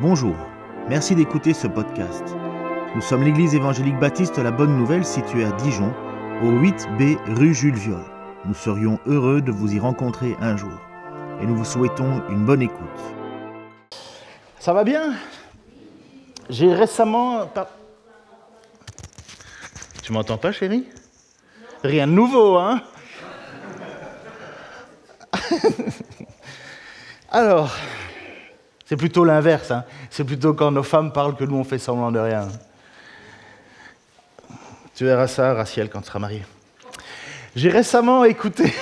Bonjour, merci d'écouter ce podcast. Nous sommes l'église évangélique baptiste La Bonne Nouvelle située à Dijon, au 8B rue Jules Viol. Nous serions heureux de vous y rencontrer un jour et nous vous souhaitons une bonne écoute. Ça va bien? J'ai récemment... par- Tu m'entends pas chérie? Rien de nouveau, hein? Alors, c'est plutôt l'inverse. hein. C'est plutôt quand nos femmes parlent que nous, on fait semblant de rien. Tu verras ça, Raciel, quand tu seras marié. J'ai récemment écouté,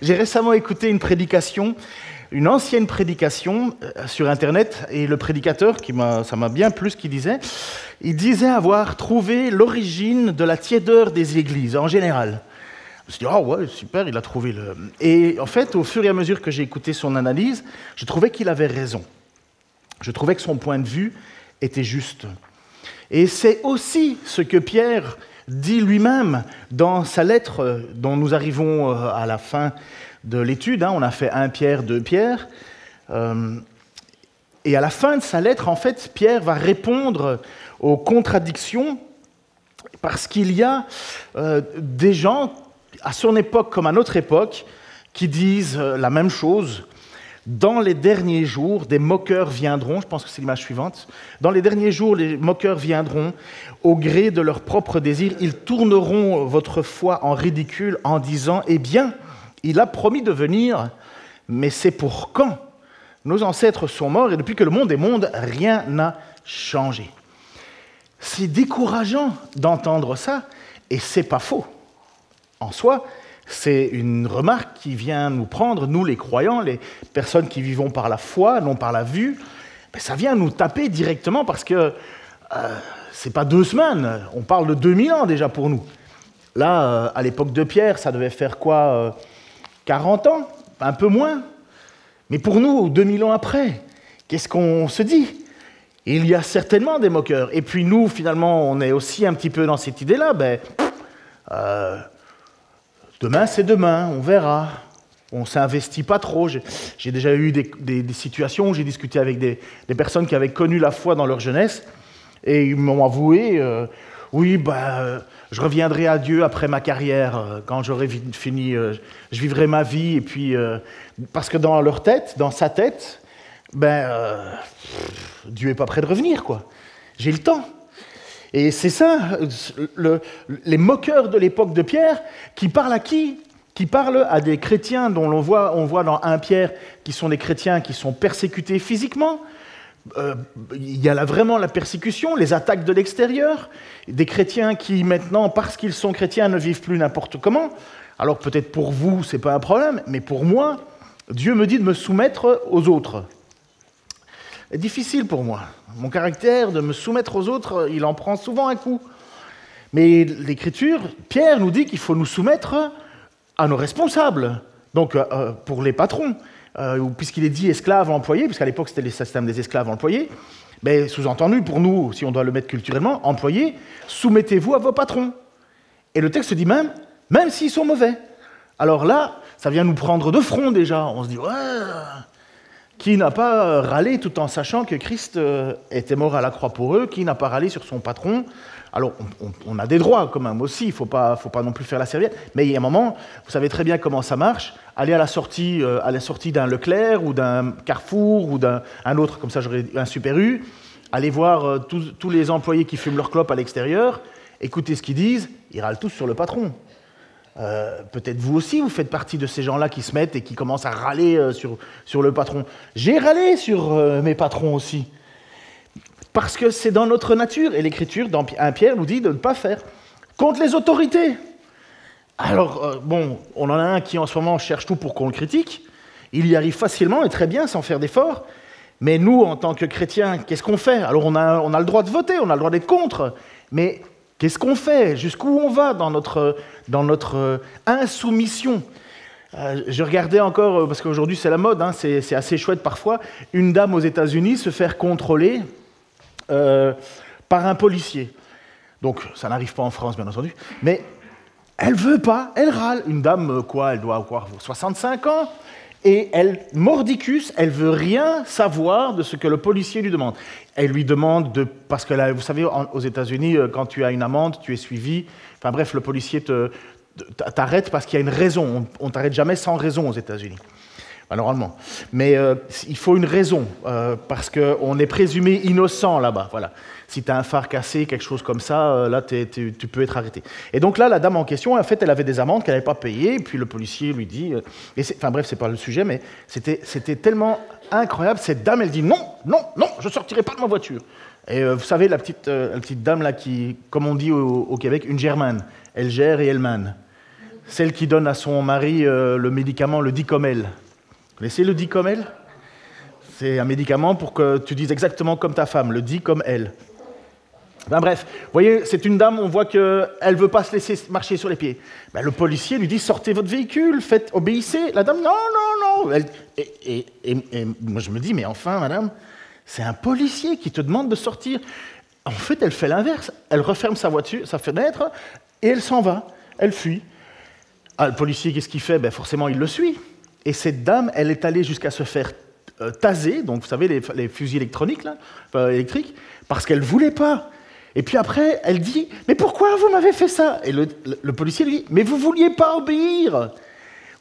une prédication, une ancienne prédication euh, sur Internet, et le prédicateur, qui ça m'a bien plu ce qu'il disait, il disait avoir trouvé l'origine de la tiédeur des églises en général. Je me suis dit, ah ouais, super, il a trouvé le. Et en fait, au fur et à mesure que j'ai écouté son analyse, je trouvais qu'il avait raison. Je trouvais que son point de vue était juste. Et c'est aussi ce que Pierre dit lui-même dans sa lettre dont nous arrivons euh, à la fin de l'étude. hein. On a fait un Pierre, deux Pierre. Euh, et à la fin de sa lettre, en fait, Pierre va répondre aux contradictions parce qu'il y a euh, des gens, à son époque comme à notre époque, qui disent euh, la même chose. Dans les derniers jours, des moqueurs viendront, je pense que c'est l'image suivante, dans les derniers jours, les moqueurs viendront au gré de leurs propres désirs, ils tourneront votre foi en ridicule en disant, eh bien, il a promis de venir, mais c'est pour quand? Nos ancêtres sont morts et depuis que le monde est monde, rien n'a changé. C'est décourageant d'entendre ça, et c'est pas faux. En soi, c'est une remarque qui vient nous prendre, nous les croyants, les personnes qui vivons par la foi, non par la vue. Ça vient nous taper directement parce que euh, c'est pas deux semaines, on parle de 2000 ans déjà pour nous. Là, euh, à l'époque de Pierre, ça devait faire quoi euh, 40 ans Un peu moins Mais pour nous, 2000 ans après, qu'est-ce qu'on se dit? Il y a certainement des moqueurs. Et puis nous, finalement, on est aussi un petit peu dans cette idée-là. Ben, euh, demain, c'est demain, on verra. On s'investit pas trop. J'ai déjà eu des, situations où j'ai discuté avec des, personnes qui avaient connu la foi dans leur jeunesse et ils m'ont avoué euh, oui, bah, euh, je reviendrai à Dieu après ma carrière, euh, quand j'aurai fini, je vivrai ma vie. Et puis, parce que dans leur tête, dans sa tête, ben, Dieu est pas prêt de revenir, quoi. J'ai le temps. Et c'est ça, le- les moqueurs de l'époque de Pierre, qui parlent à qui? Qui parlent à des chrétiens dont l'on voit, on voit dans 1 Pierre, qui sont des chrétiens qui sont persécutés physiquement. Euh, il y a là vraiment la persécution, les attaques de l'extérieur, des chrétiens qui maintenant, parce qu'ils sont chrétiens, ne vivent plus n'importe comment. Alors peut-être pour vous, c'est pas un problème, mais pour moi, Dieu me dit de me soumettre aux autres. Difficile pour moi. Mon caractère de me soumettre aux autres, il en prend souvent un coup. Mais l'Écriture, Pierre nous dit qu'il faut nous soumettre à nos responsables, donc euh, euh, pour les patrons, euh, puisqu'il est dit esclave employé, puisqu'à l'époque c'était le système des esclaves employés, mais sous-entendu pour nous, si on doit le mettre culturellement, employés, soumettez-vous à vos patrons. Et le texte dit même, même s'ils sont mauvais. Alors là, ça vient nous prendre de front déjà. On se dit, ouais, qui n'a pas râlé tout en sachant que Christ euh, était mort à la croix pour eux Qui n'a pas râlé sur son patron Alors, on, a des droits quand même aussi, il ne faut pas, faut pas non plus faire la serviette. Mais il y a un moment, vous savez très bien comment ça marche. Aller à la sortie, euh, à la sortie d'un Leclerc ou d'un Carrefour ou d'un un autre, comme ça j'aurais un Super U, aller voir euh, tous, tous les employés qui fument leur clope à l'extérieur, écouter ce qu'ils disent, ils râlent tous sur le patron. Euh, Peut-être vous aussi, vous faites partie de ces gens-là qui se mettent et qui commencent à râler euh, sur, sur le patron. J'ai râlé sur euh, mes patrons aussi. Parce que c'est dans notre nature. Et l'Écriture, dans 1 Pierre, nous dit de ne pas faire. Contre les autorités. Alors, bon, on en a un qui en ce moment cherche tout pour qu'on le critique. Il y arrive facilement et très bien sans faire d'efforts. Mais nous, en tant que chrétiens, qu'est-ce qu'on fait? Alors, on a, on a le droit de voter, on a le droit d'être contre. Mais qu'est-ce qu'on fait? Jusqu'où on va dans notre, dans notre euh, insoumission? Euh, Je regardais encore, euh, parce qu'aujourd'hui c'est la mode, hein, c'est assez chouette parfois, une dame aux États-Unis se faire contrôler par un policier. Donc, ça n'arrive pas en France, bien entendu. Mais elle veut pas, elle râle. Une dame, quoi, elle doit avoir 65 ans. Et elle, mordicus, elle veut rien savoir de ce que le policier lui demande. Elle lui demande de, parce que là, vous savez, aux États-Unis, euh, quand tu as une amende, tu es suivi. Enfin bref, le policier t'arrête parce qu'il y a une raison. On, ne t'arrête jamais sans raison aux États-Unis. normalement. Mais euh, il faut une raison, euh, parce qu'on est présumé innocent là-bas. Voilà si tu as un phare cassé, quelque chose comme ça, euh, là, tu peux être arrêté. Et donc là, la dame en question, en fait, elle avait des amendes qu'elle n'avait pas payées, puis le policier lui dit, euh, et enfin bref, c'est pas le sujet, mais c'était tellement incroyable, cette dame, elle dit, non, non, non, je ne sortirai pas de ma voiture. Et euh, vous savez, la petite, la petite dame, là, qui, comme on dit au, Québec, une germane, elle gère et elle mène. Celle qui donne à son mari le médicament, le dicomel. Vous connaissez le dicomel? C'est un médicament pour que tu dises exactement comme ta femme, le dit comme elle. Ben bref, vous voyez, c'est une dame, on voit qu'elle ne veut pas se laisser marcher sur les pieds. Ben, le policier lui dit sortez votre véhicule, faites, obéissez. La dame, non, non, non. et, moi je me dis, mais enfin, madame, c'est un policier qui te demande de sortir. En fait, elle fait l'inverse. Elle referme sa voiture, sa fenêtre, et elle s'en va. Elle fuit. Ah, le policier, qu'est-ce qu'il fait? Ben, Forcément, il le suit. Et cette dame, elle est allée jusqu'à se faire euh, taser, donc vous savez, les, fusils électroniques, électriques, parce qu'elle ne voulait pas. Et puis après, elle dit Mais pourquoi vous m'avez fait ça? Et le, policier lui dit Mais vous vouliez pas obéir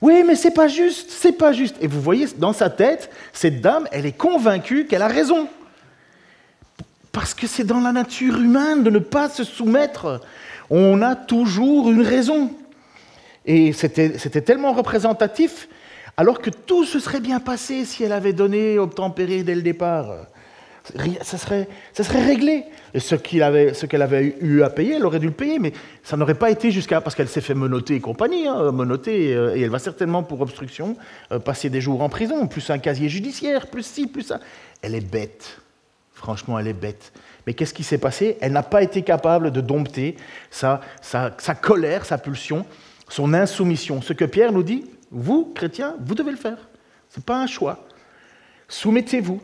Oui, mais c'est pas juste, c'est pas juste. Et vous voyez, dans sa tête, cette dame, elle est convaincue qu'elle a raison. Parce que c'est dans la nature humaine de ne pas se soumettre. On a toujours une raison. Et c'était tellement représentatif, alors que tout se serait bien passé si elle avait donné obtempéré dès le départ ça serait, ça serait réglé. Et ce qu'elle avait, eu à payer, elle aurait dû le payer, mais ça n'aurait pas été jusqu'à... Parce qu'elle s'est fait menotter et compagnie, hein, menotter, euh, et elle va certainement pour obstruction euh, passer des jours en prison, plus un casier judiciaire, plus ci, plus ça. Elle est bête. Franchement, elle est bête. Mais qu'est-ce qui s'est passé? Elle n'a pas été capable de dompter sa, sa, sa colère, sa pulsion, son insoumission. Ce que Pierre nous dit, vous, chrétiens, vous devez le faire. Ce n'est pas un choix. Soumettez-vous.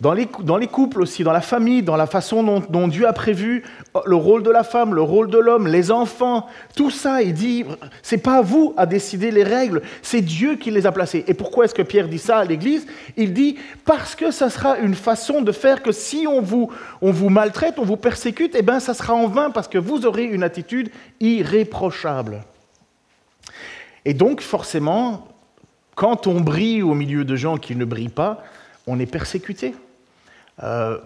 Dans les, couples aussi, dans la famille, dans la façon dont, Dieu a prévu oh, le rôle de la femme, le rôle de l'homme, les enfants, tout ça, il dit, c'est pas vous à décider les règles, c'est Dieu qui les a placées. Et pourquoi est-ce que Pierre dit ça à l'Église? Il dit, parce que ça sera une façon de faire que si on vous, on vous maltraite, on vous persécute, eh bien ça sera en vain parce que vous aurez une attitude irréprochable. Et donc forcément, quand on brille au milieu de gens qui ne brillent pas, on est persécuté. Euh,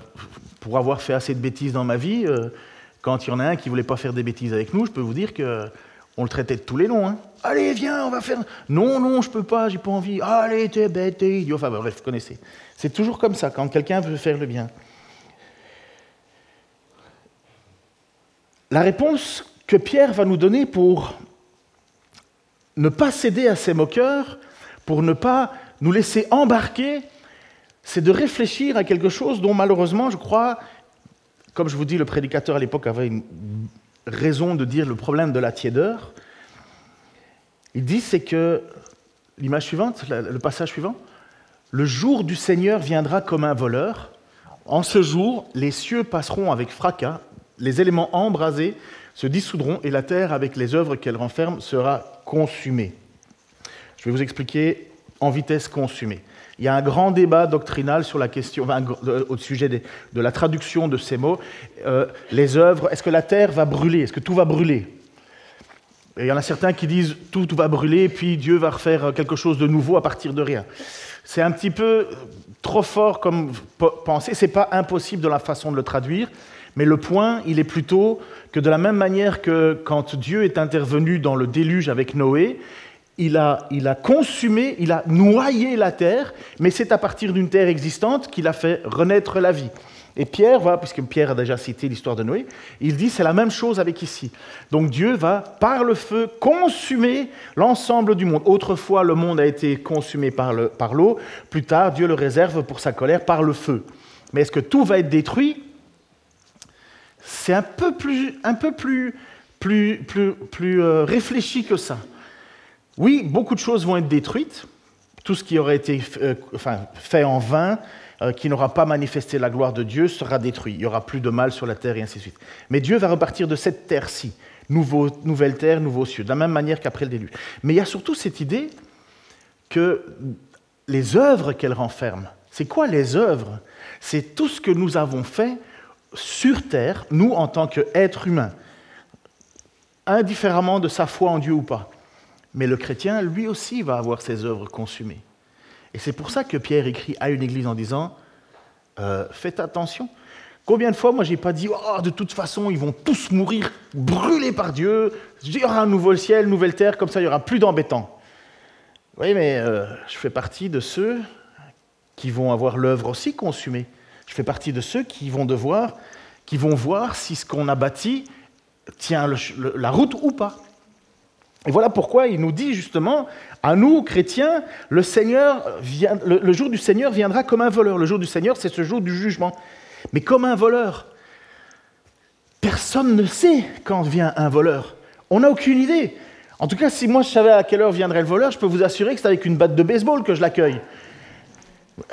pour avoir fait assez de bêtises dans ma vie, euh, quand il y en a un qui voulait pas faire des bêtises avec nous, je peux vous dire que on le traitait de tous les noms. Hein. Allez, viens, on va faire. Non, non, je peux pas, j'ai pas envie. Allez, t'es bête, t'es idiot. Enfin bref, vous connaissez. C'est toujours comme ça quand quelqu'un veut faire le bien. La réponse que Pierre va nous donner pour ne pas céder à ses moqueurs, pour ne pas nous laisser embarquer c'est de réfléchir à quelque chose dont malheureusement, je crois, comme je vous dis, le prédicateur à l'époque avait une raison de dire le problème de la tiédeur. Il dit, c'est que, l'image suivante, le passage suivant, le jour du Seigneur viendra comme un voleur. En ce jour, les cieux passeront avec fracas, les éléments embrasés se dissoudront et la terre, avec les œuvres qu'elle renferme, sera consumée. Je vais vous expliquer en vitesse consumée. Il y a un grand débat doctrinal sur la question, au sujet de, la traduction de ces mots. Euh, les œuvres, est-ce que la terre va brûler? Est-ce que tout va brûler? Il y en a certains qui disent tout, tout va brûler, puis Dieu va refaire quelque chose de nouveau à partir de rien. C'est un petit peu trop fort comme pensée. C'est pas impossible de la façon de le traduire, mais le point, il est plutôt que de la même manière que quand Dieu est intervenu dans le déluge avec Noé, il a, consumé, il a noyé la terre, mais c'est à partir d'une terre existante qu'il a fait renaître la vie. Et Pierre va, puisque Pierre a déjà cité l'histoire de Noé, il dit c'est la même chose avec ici. Donc Dieu va, par le feu, consumer l'ensemble du monde. Autrefois, le monde a été consumé par l'eau, plus tard, Dieu le réserve pour sa colère par le feu. Mais est-ce que tout va être détruit? C'est un peu plus, euh, réfléchi que ça. Oui, beaucoup de choses vont être détruites. Tout ce qui aurait été euh, fait en vain, euh, qui n'aura pas manifesté la gloire de Dieu, sera détruit. Il n'y aura plus de mal sur la terre et ainsi de suite. Mais Dieu va repartir de cette terre-ci. nouvelle terre, nouveaux cieux, de la même manière qu'après le déluge. Mais il y a surtout cette idée que les œuvres qu'elle renferme. C'est quoi les œuvres? C'est tout ce que nous avons fait sur terre, nous en tant qu'êtres humains, indifféremment de sa foi en Dieu ou pas. Mais le chrétien, lui aussi, va avoir ses œuvres consumées. Et c'est pour ça que Pierre écrit à une église en disant euh, Faites attention. Combien de fois, moi, j'ai pas dit oh, de toute façon, ils vont tous mourir brûlés par Dieu, il y aura un nouveau ciel, nouvelle terre, comme ça, il y aura plus d'embêtants. Oui, mais euh, je fais partie de ceux qui vont avoir l'œuvre aussi consumée. Je fais partie de ceux qui vont devoir, qui vont voir si ce qu'on a bâti tient la route ou pas. Et voilà pourquoi il nous dit justement, à nous, chrétiens, le, Seigneur le, jour du Seigneur viendra comme un voleur. Le jour du Seigneur, c'est ce jour du jugement. Mais comme un voleur. Personne ne sait quand vient un voleur. On n'a aucune idée. En tout cas, si moi je savais à quelle heure viendrait le voleur, je peux vous assurer que c'est avec une batte de baseball que je l'accueille.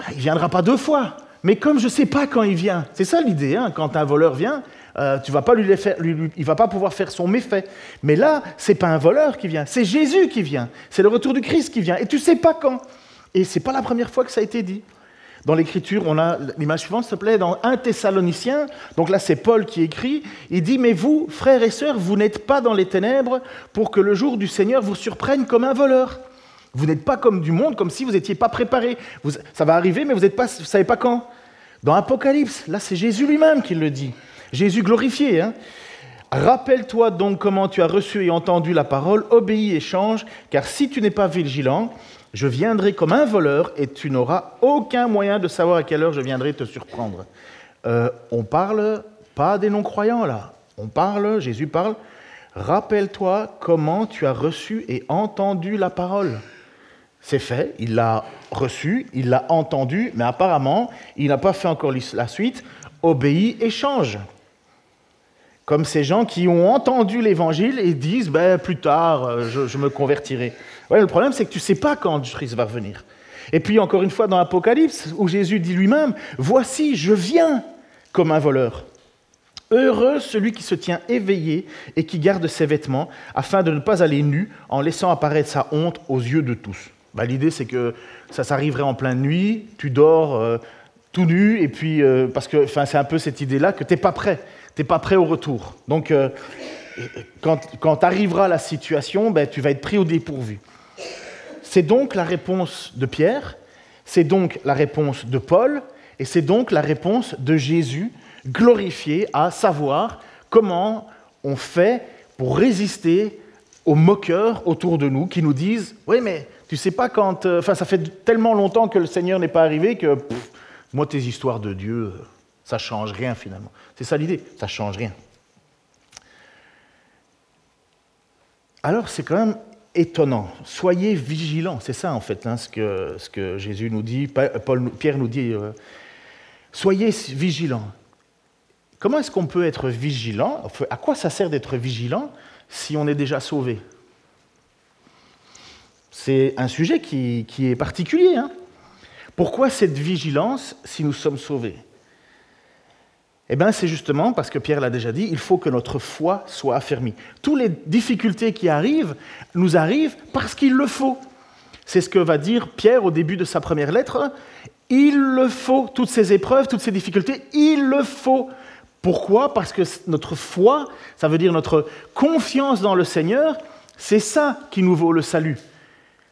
Il ne viendra pas deux fois. Mais comme je ne sais pas quand il vient, c'est ça l'idée, hein, quand un voleur vient, euh, tu vas pas lui, il va pas pouvoir faire son méfait. Mais là, c'est pas un voleur qui vient, c'est Jésus qui vient, c'est le retour du Christ qui vient, et tu sais pas quand. Et c'est pas la première fois que ça a été dit. Dans l'Écriture, on a l'image suivante, s'il te plaît, dans 1 Thessalonicien, donc là c'est Paul qui écrit, il dit, mais vous, frères et sœurs, vous n'êtes pas dans les ténèbres pour que le jour du Seigneur vous surprenne comme un voleur. Vous n'êtes pas comme du monde, comme si vous n'étiez pas préparé. ça va arriver, mais vous ne savez pas quand. Dans Apocalypse, là c'est Jésus lui-même qui le dit. Jésus glorifié. Hein Rappelle-toi donc comment tu as reçu et entendu la parole, obéis et change, car si tu n'es pas vigilant, je viendrai comme un voleur et tu n'auras aucun moyen de savoir à quelle heure je viendrai te surprendre. Euh, on parle pas des non-croyants là, on parle, Jésus parle, rappelle-toi comment tu as reçu et entendu la parole. C'est fait, il l'a reçu, il l'a entendu, mais apparemment, il n'a pas fait encore la suite, obéis et change. Comme ces gens qui ont entendu l'évangile et disent ben, plus tard, euh, je, me convertirai. Ouais, le problème, c'est que tu ne sais pas quand Christ va revenir. Et puis, encore une fois, dans l'Apocalypse, où Jésus dit lui-même Voici, je viens comme un voleur. Heureux celui qui se tient éveillé et qui garde ses vêtements, afin de ne pas aller nu en laissant apparaître sa honte aux yeux de tous. Bah, l'idée, c'est que ça s'arriverait en pleine nuit, tu dors euh, tout nu, et puis, euh, parce que c'est un peu cette idée-là que tu n'es pas prêt n'es pas prêt au retour. Donc, euh, quand, quand arrivera la situation, ben, tu vas être pris au dépourvu. C'est donc la réponse de Pierre, c'est donc la réponse de Paul, et c'est donc la réponse de Jésus glorifié à savoir comment on fait pour résister aux moqueurs autour de nous qui nous disent Oui, mais tu sais pas quand. Euh, enfin, ça fait tellement longtemps que le Seigneur n'est pas arrivé que moi, tes histoires de Dieu, ça change rien finalement. C'est ça l'idée, ça change rien. Alors c'est quand même étonnant. Soyez vigilants, c'est ça en fait hein, ce, que, Jésus nous dit, Pierre nous dit. Euh, soyez vigilants. Comment est-ce qu'on peut être vigilant? À quoi ça sert d'être vigilant si on est déjà sauvé? C'est un sujet qui, qui est particulier. Hein Pourquoi cette vigilance si nous sommes sauvés? Eh bien, c'est justement parce que Pierre l'a déjà dit, il faut que notre foi soit affermie. Toutes les difficultés qui arrivent nous arrivent parce qu'il le faut. C'est ce que va dire Pierre au début de sa première lettre. Il le faut, toutes ces épreuves, toutes ces difficultés, il le faut. Pourquoi? Parce que notre foi, ça veut dire notre confiance dans le Seigneur, c'est ça qui nous vaut le salut.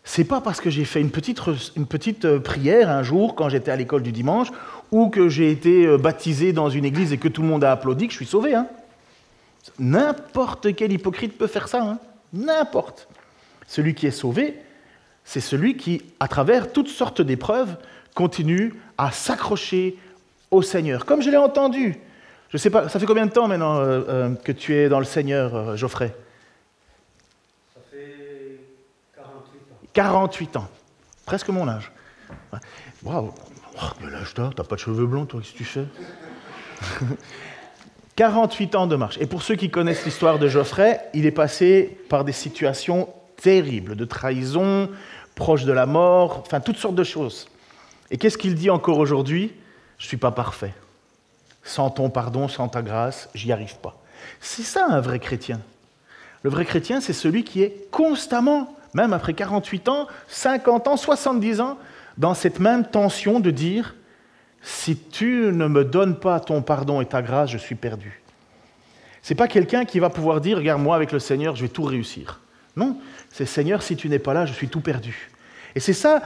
C'est pas parce que j'ai fait une petite, euh, prière un jour quand j'étais à l'école du dimanche ou que j'ai été euh, baptisé dans une église et que tout le monde a applaudi que je suis sauvé. Hein. N'importe quel hypocrite peut faire ça. Hein. N'importe. Celui qui est sauvé, c'est celui qui, à travers toutes sortes d'épreuves, continue à s'accrocher au Seigneur. Comme je l'ai entendu. Je sais pas, ça fait combien de temps maintenant euh, que tu es dans le Seigneur, Geoffrey? 48 ans. Presque mon âge. Waouh Quel âge t'as? T'as pas de cheveux blonds, toi? Qu'est-ce que tu fais? 48 ans de marche. Et pour ceux qui connaissent l'histoire de Geoffrey, il est passé par des situations terribles, de trahison, proche de la mort, enfin toutes sortes de choses. Et qu'est-ce qu'il dit encore aujourd'hui? Je ne suis pas parfait. Sans ton pardon, sans ta grâce, j'y arrive pas. C'est ça un vrai chrétien. Le vrai chrétien, c'est celui qui est constamment même après 48 ans, 50 ans, 70 ans, dans cette même tension de dire, si tu ne me donnes pas ton pardon et ta grâce, je suis perdu. C'est pas quelqu'un qui va pouvoir dire, regarde moi avec le Seigneur, je vais tout réussir. Non, c'est Seigneur, si tu n'es pas là, je suis tout perdu. Et c'est ça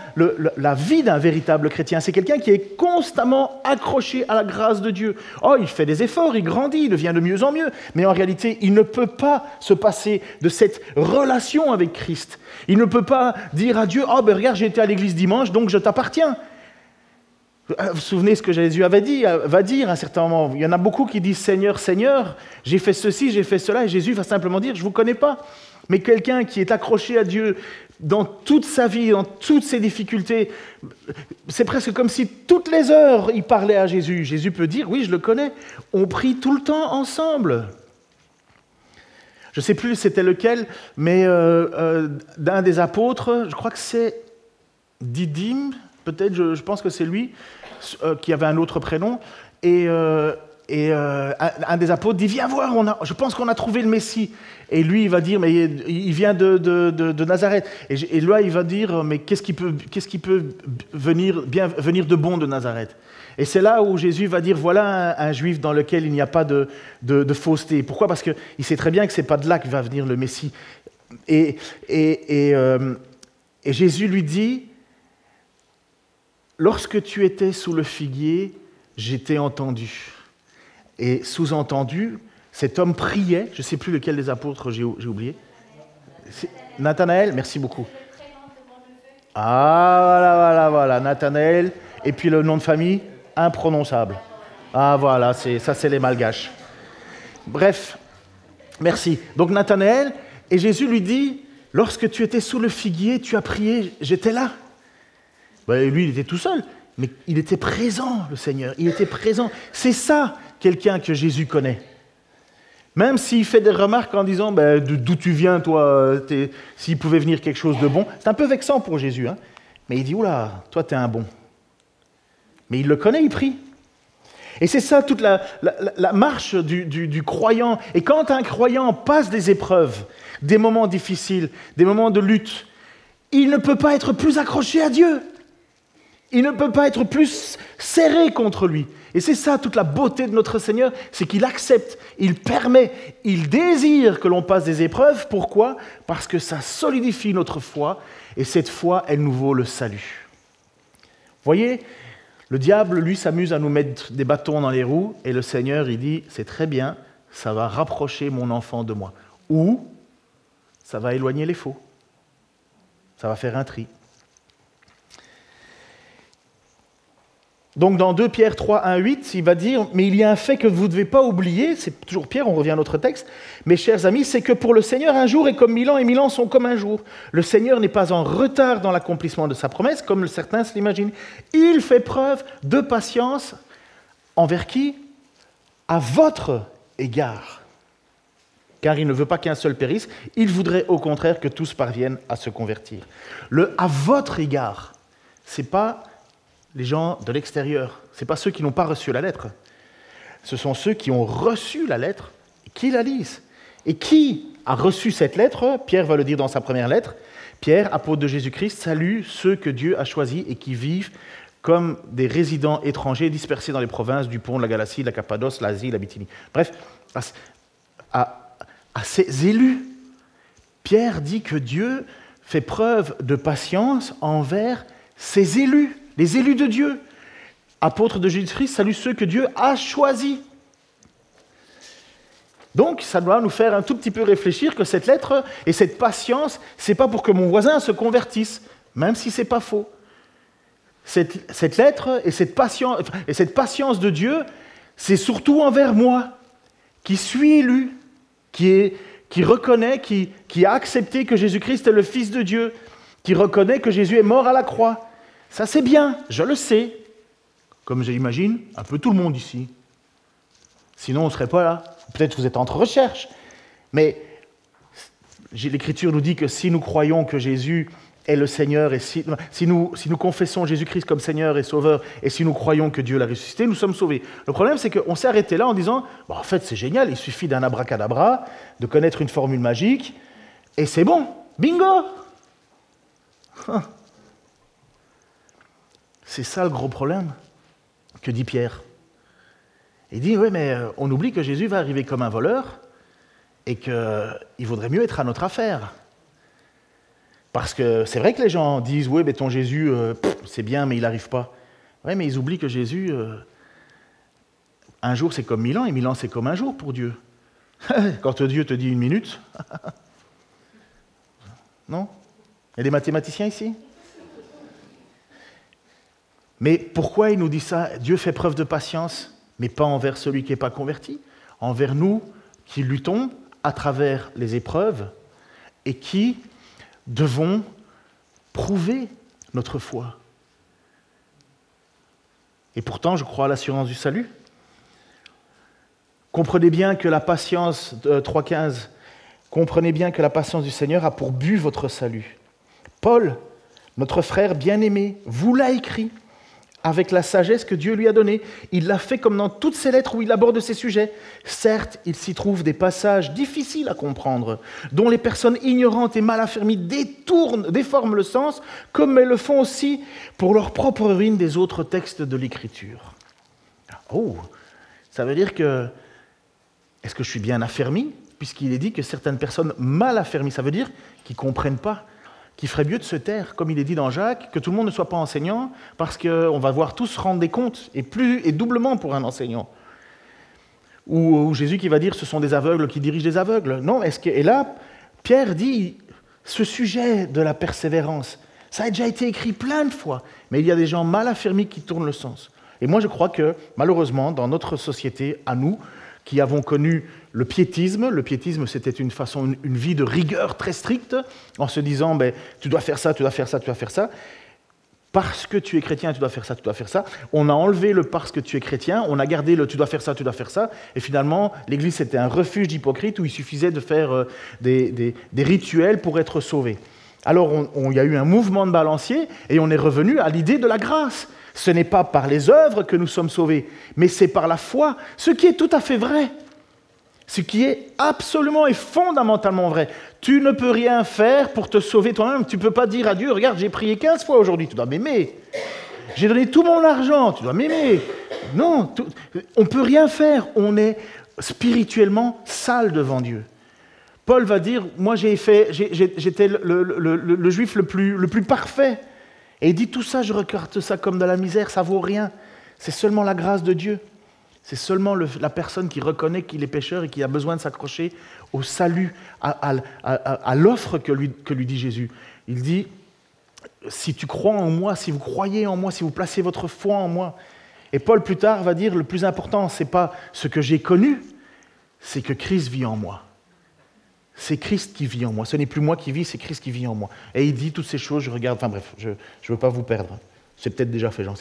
la vie d'un véritable chrétien. C'est quelqu'un qui est constamment accroché à la grâce de Dieu. Oh, il fait des efforts, il grandit, il devient de mieux en mieux. Mais en réalité, il ne peut pas se passer de cette relation avec Christ. Il ne peut pas dire à Dieu, oh ben regarde, j'ai été à l'église dimanche, donc je t'appartiens. Vous vous souvenez ce que Jésus avait dit, va dire à un certain moment. Il y en a beaucoup qui disent Seigneur, Seigneur, j'ai fait ceci, j'ai fait cela, et Jésus va simplement dire, je ne vous connais pas. Mais quelqu'un qui est accroché à Dieu dans toute sa vie, dans toutes ses difficultés, c'est presque comme si toutes les heures il parlait à Jésus. Jésus peut dire, oui, je le connais, on prie tout le temps ensemble. Je ne sais plus c'était lequel, mais euh, euh, d'un des apôtres, je crois que c'est Didyme, peut-être, je, pense que c'est lui, euh, qui avait un autre prénom, et, un, des apôtres dit, viens voir, je pense qu'on a trouvé le Messie. Et lui, il va dire, mais il vient de, Nazareth. Et, et, là, il va dire, mais qu'est-ce qui peut, qu'est-ce qui peut venir, bien, venir de bon de Nazareth? Et c'est là où Jésus va dire, voilà un, juif dans lequel il n'y a pas de, fausseté. Pourquoi? Parce qu'il sait très bien que ce n'est pas de là que va venir le Messie. Et, euh, et Jésus lui dit, lorsque tu étais sous le figuier, j'étais entendu. Et sous-entendu, cet homme priait, je ne sais plus lequel des apôtres j'ai oublié. Nathanaël, merci beaucoup. Ah, voilà, voilà, voilà, Nathanaël. Et puis le nom de famille, imprononçable. Ah, voilà, ça c'est les malgaches. Bref, merci. Donc Nathanaël, et Jésus lui dit, lorsque tu étais sous le figuier, tu as prié, j'étais là. Ben, lui, il était tout seul, mais il était présent, le Seigneur. Il était présent. C'est ça, quelqu'un que Jésus connaît. Même s'il fait des remarques en disant ben, d'où tu viens, toi, s'il pouvait venir quelque chose de bon, c'est un peu vexant pour Jésus. Hein Mais il dit Oula, toi, tu es un bon. Mais il le connaît, il prie. Et c'est ça toute la, marche du, croyant. Et quand un croyant passe des épreuves, des moments difficiles, des moments de lutte, il ne peut pas être plus accroché à Dieu. Il ne peut pas être plus serré contre lui. Et c'est ça toute la beauté de notre Seigneur, c'est qu'il accepte, il permet, il désire que l'on passe des épreuves. Pourquoi? Parce que ça solidifie notre foi, et cette foi, elle nous vaut le salut. Voyez, le diable, lui, s'amuse à nous mettre des bâtons dans les roues, et le Seigneur, il dit, c'est très bien, ça va rapprocher mon enfant de moi. Ou ça va éloigner les faux. Ça va faire un tri. Donc dans 2 Pierre 3, 1, 8, il va dire, mais il y a un fait que vous ne devez pas oublier, c'est toujours Pierre, on revient à notre texte, mes chers amis, c'est que pour le Seigneur, un jour est comme mille ans et mille ans sont comme un jour. Le Seigneur n'est pas en retard dans l'accomplissement de sa promesse, comme certains se l'imaginent. Il fait preuve de patience envers qui? À votre égard. Car il ne veut pas qu'un seul périsse, il voudrait au contraire que tous parviennent à se convertir. Le à votre égard, c'est pas les gens de l'extérieur. Ce pas ceux qui n'ont pas reçu la lettre. Ce sont ceux qui ont reçu la lettre et qui la lisent. Et qui a reçu cette lettre Pierre va le dire dans sa première lettre. Pierre, apôtre de Jésus-Christ, salue ceux que Dieu a choisis et qui vivent comme des résidents étrangers dispersés dans les provinces du Pont, de la Galatie, de la Cappadoce, l'Asie, la Bithynie. Bref, à, ces élus, Pierre dit que Dieu fait preuve de patience envers ses élus les élus de Dieu. Apôtres de Jésus-Christ, salut ceux que Dieu a choisis. Donc, ça doit nous faire un tout petit peu réfléchir que cette lettre et cette patience, c'est pas pour que mon voisin se convertisse, même si c'est pas faux. Cette, lettre et cette, patience, de Dieu, c'est surtout envers moi, qui suis élu, qui, est, qui reconnaît, qui a accepté que Jésus-Christ est le Fils de Dieu, qui reconnaît que Jésus est mort à la croix, ça c'est bien, je le sais, comme j'imagine un peu tout le monde ici. Sinon on ne serait pas là. Peut-être vous êtes entre recherche. Mais l'Écriture nous dit que si nous croyons que Jésus est le Seigneur, et si, nous, si nous confessons Jésus-Christ comme Seigneur et Sauveur, et si nous croyons que Dieu l'a ressuscité, nous sommes sauvés. Le problème, c'est qu'on s'est arrêté là en disant, en fait, c'est génial, il suffit d'un abracadabra, de connaître une formule magique, et c'est bon, bingo C'est ça le gros problème que dit Pierre. Il dit, oui, mais euh, on oublie que Jésus va arriver comme un voleur et qu'il vaudrait mieux être à notre affaire. Parce que c'est vrai que les gens disent, oui, mais ton Jésus, euh, c'est bien, mais il n'arrive pas. Oui, mais ils oublient que Jésus, euh, un jour c'est comme mille ans, et mille ans c'est comme un jour pour Dieu. Quand Dieu te dit une minute, non? Il y a des mathématiciens ici? Mais pourquoi il nous dit ça? Dieu fait preuve de patience, mais pas envers celui qui n'est pas converti, envers nous qui luttons à travers les épreuves et qui devons prouver notre foi. Et pourtant, je crois à l'assurance du salut. Comprenez bien que la patience, 3.15, comprenez bien que la patience du Seigneur a pour but votre salut. Paul, notre frère bien-aimé, vous l'a écrit avec la sagesse que Dieu lui a donnée. Il l'a fait comme dans toutes ses lettres où il aborde ces sujets. Certes, il s'y trouve des passages difficiles à comprendre, dont les personnes ignorantes et mal affermies détournent, déforment le sens, comme elles le font aussi pour leur propre ruine des autres textes de l'Écriture. Oh, ça veut dire que est-ce que je suis bien affermi Puisqu'il est dit que certaines personnes mal affermies, ça veut dire qu'ils ne comprennent pas, qu'il ferait mieux de se taire, comme il est dit dans Jacques, que tout le monde ne soit pas enseignant, parce qu'on va voir tous rendre des comptes, et, plus, et doublement pour un enseignant. Ou, Jésus qui va dire ce sont des aveugles qui dirigent des aveugles. Non, est-ce que, et là, Pierre dit ce sujet de la persévérance, ça a déjà été écrit plein de fois, mais il y a des gens mal affermis qui tournent le sens. Et moi, je crois que, malheureusement, dans notre société, à nous, qui avons connu le piétisme. Le piétisme, c'était une façon, une, vie de rigueur très stricte, en se disant, ben, tu dois faire ça, tu dois faire ça, tu dois faire ça. Parce que tu es chrétien, tu dois faire ça, tu dois faire ça. On a enlevé le parce que tu es chrétien, on a gardé le tu dois faire ça, tu dois faire ça. Et finalement, l'Église, c'était un refuge d'hypocrites où il suffisait de faire euh, des, rituels pour être sauvé. Alors, il y a eu un mouvement de balancier et on est revenu à l'idée de la grâce. Ce n'est pas par les œuvres que nous sommes sauvés, mais c'est par la foi, ce qui est tout à fait vrai. Ce qui est absolument et fondamentalement vrai. Tu ne peux rien faire pour te sauver toi-même. Tu ne peux pas dire à Dieu, regarde, j'ai prié 15 fois aujourd'hui, tu dois m'aimer. J'ai donné tout mon argent, tu dois m'aimer. Non, on ne peut rien faire. On est spirituellement sale devant Dieu. Paul va dire, moi j'ai fait, j'étais le, juif le plus, le plus parfait. Et il dit tout ça, je regarde ça comme de la misère, ça vaut rien. C'est seulement la grâce de Dieu. C'est seulement la personne qui reconnaît qu'il est pécheur et qui a besoin de s'accrocher au salut, à, l'offre que lui, que lui dit Jésus. Il dit, si tu crois en moi, si vous croyez en moi, si vous placez votre foi en moi. Et Paul plus tard va dire, le plus important, ce n'est pas ce que j'ai connu, c'est que Christ vit en moi c'est Christ qui vit en moi. Ce n'est plus moi qui vis, c'est Christ qui vit en moi. Et il dit toutes ces choses, je regarde, enfin bref, je ne veux pas vous perdre. C'est peut-être déjà fait, j'en.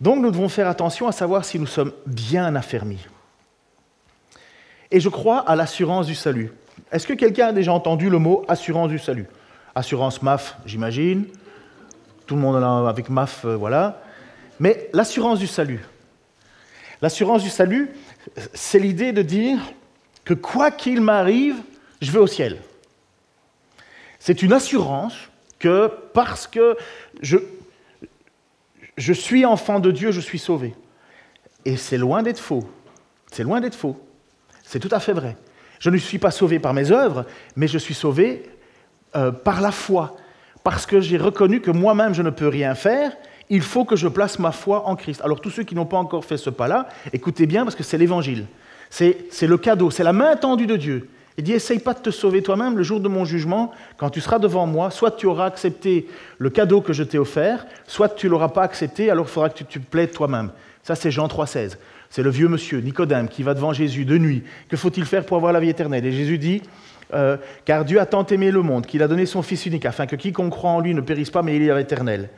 Donc nous devons faire attention à savoir si nous sommes bien affermis. Et je crois à l'assurance du salut. Est-ce que quelqu'un a déjà entendu le mot assurance du salut? Assurance MAF, j'imagine. Tout le monde avec MAF, euh, voilà. Mais l'assurance du salut. L'assurance du salut, c'est l'idée de dire que quoi qu'il m'arrive, je vais au ciel. C'est une assurance que parce que je, je suis enfant de Dieu, je suis sauvé. Et c'est loin d'être faux. C'est loin d'être faux. C'est tout à fait vrai. Je ne suis pas sauvé par mes œuvres, mais je suis sauvé euh, par la foi. Parce que j'ai reconnu que moi-même, je ne peux rien faire, il faut que je place ma foi en Christ. Alors tous ceux qui n'ont pas encore fait ce pas-là, écoutez bien parce que c'est l'évangile. C'est le cadeau, c'est la main tendue de Dieu. Il dit, essaye pas de te sauver toi-même le jour de mon jugement, quand tu seras devant moi, soit tu auras accepté le cadeau que je t'ai offert, soit tu l'auras pas accepté, alors il faudra que tu te plaides toi-même. Ça, c'est Jean 3,16. C'est le vieux monsieur, Nicodème, qui va devant Jésus de nuit. Que faut-il faire pour avoir la vie éternelle? Et Jésus dit, euh, car Dieu a tant aimé le monde qu'il a donné son Fils unique, afin que quiconque croit en lui ne périsse pas, mais il y a éternel.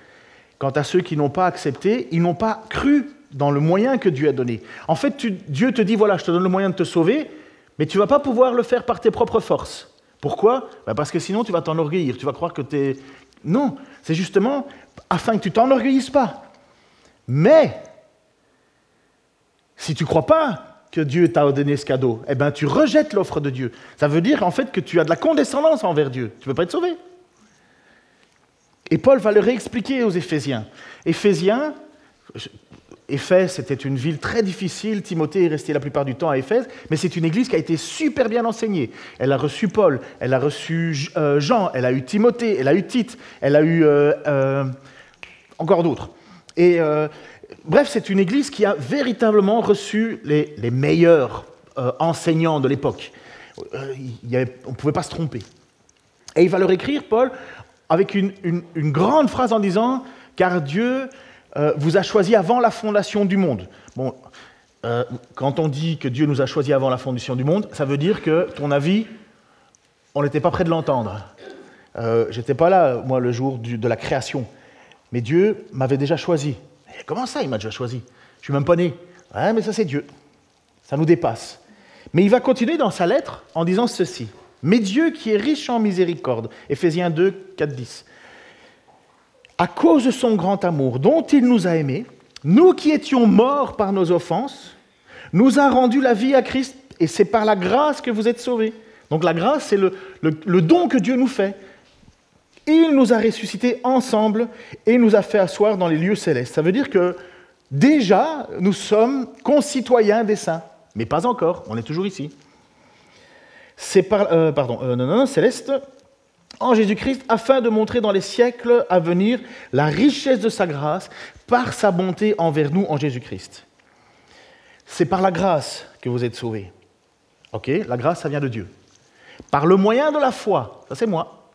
Quant à ceux qui n'ont pas accepté, ils n'ont pas cru dans le moyen que Dieu a donné. En fait, Dieu te dit, voilà, je te donne le moyen de te sauver, mais tu ne vas pas pouvoir le faire par tes propres forces. Pourquoi? Ben, Parce que sinon, tu vas t'enorgueillir, tu vas croire que tu es... Non, c'est justement afin que tu t'enorgueillisses pas. Mais, si tu ne crois pas que Dieu t'a donné ce cadeau, eh ben, tu rejettes l'offre de Dieu. Ça veut dire en fait que tu as de la condescendance envers Dieu. Tu ne peux pas être sauvé. Et Paul va le réexpliquer aux Éphésiens. Éphésiens, Éphèse, c'était une ville très difficile. Timothée est resté la plupart du temps à Éphèse, mais c'est une église qui a été super bien enseignée. Elle a reçu Paul, elle a reçu euh, Jean, elle a eu Timothée, elle a eu Tite, elle a eu euh, euh, encore d'autres. Et bref, c'est une église qui a véritablement reçu les, meilleurs enseignants de l'époque. on ne pouvait pas se tromper. Et il va leur écrire, Paul, avec une, une grande phrase en disant, car Dieu euh, vous a choisi avant la fondation du monde. Bon, euh, quand on dit que Dieu nous a choisi avant la fondation du monde, ça veut dire que ton avis, on n'était pas prêt de l'entendre. Euh, J'étais pas là, moi, le jour de la création. Mais Dieu m'avait déjà choisi. comment ça, il m'a déjà choisi? Je suis même pas né. Ouais, mais ça, c'est Dieu. Ça nous dépasse. Mais il va continuer dans sa lettre en disant ceci. Mais Dieu qui est riche en miséricorde, Éphésiens 2, 4, 10, à cause de son grand amour dont il nous a aimés, nous qui étions morts par nos offenses, nous a rendu la vie à Christ et c'est par la grâce que vous êtes sauvés. Donc la grâce, c'est le, don que Dieu nous fait. Il nous a ressuscités ensemble et nous a fait asseoir dans les lieux célestes. Ça veut dire que déjà, nous sommes concitoyens des saints, mais pas encore, on est toujours ici. C'est par, euh, pardon, euh, non, non, céleste, en Jésus-Christ afin de montrer dans les siècles à venir la richesse de sa grâce par sa bonté envers nous en Jésus-Christ. C'est par la grâce que vous êtes sauvés. Ok La grâce, ça vient de Dieu. Par le moyen de la foi, ça c'est moi.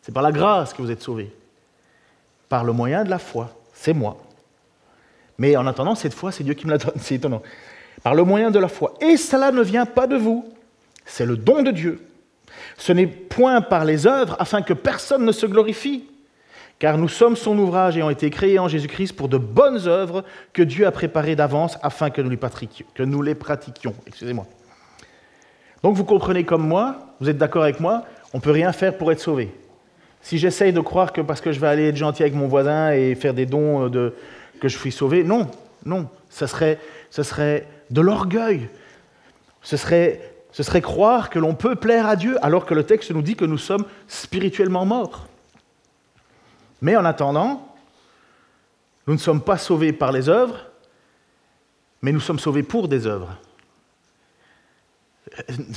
C'est par la grâce que vous êtes sauvés. Par le moyen de la foi, c'est moi. Mais en attendant, cette foi, c'est Dieu qui me la donne, c'est étonnant. Par le moyen de la foi. Et cela ne vient pas de vous, c'est le don de Dieu ce n'est point par les œuvres afin que personne ne se glorifie, car nous sommes son ouvrage et ont été créés en Jésus-Christ pour de bonnes œuvres que Dieu a préparées d'avance afin que nous les, que nous les pratiquions. Excusez-moi. Donc vous comprenez comme moi, vous êtes d'accord avec moi, on ne peut rien faire pour être sauvé. Si j'essaye de croire que parce que je vais aller être gentil avec mon voisin et faire des dons de, que je suis sauvé, non, non, ce serait, ce serait de l'orgueil. Ce serait ce serait croire que l'on peut plaire à Dieu alors que le texte nous dit que nous sommes spirituellement morts. Mais en attendant, nous ne sommes pas sauvés par les œuvres, mais nous sommes sauvés pour des œuvres.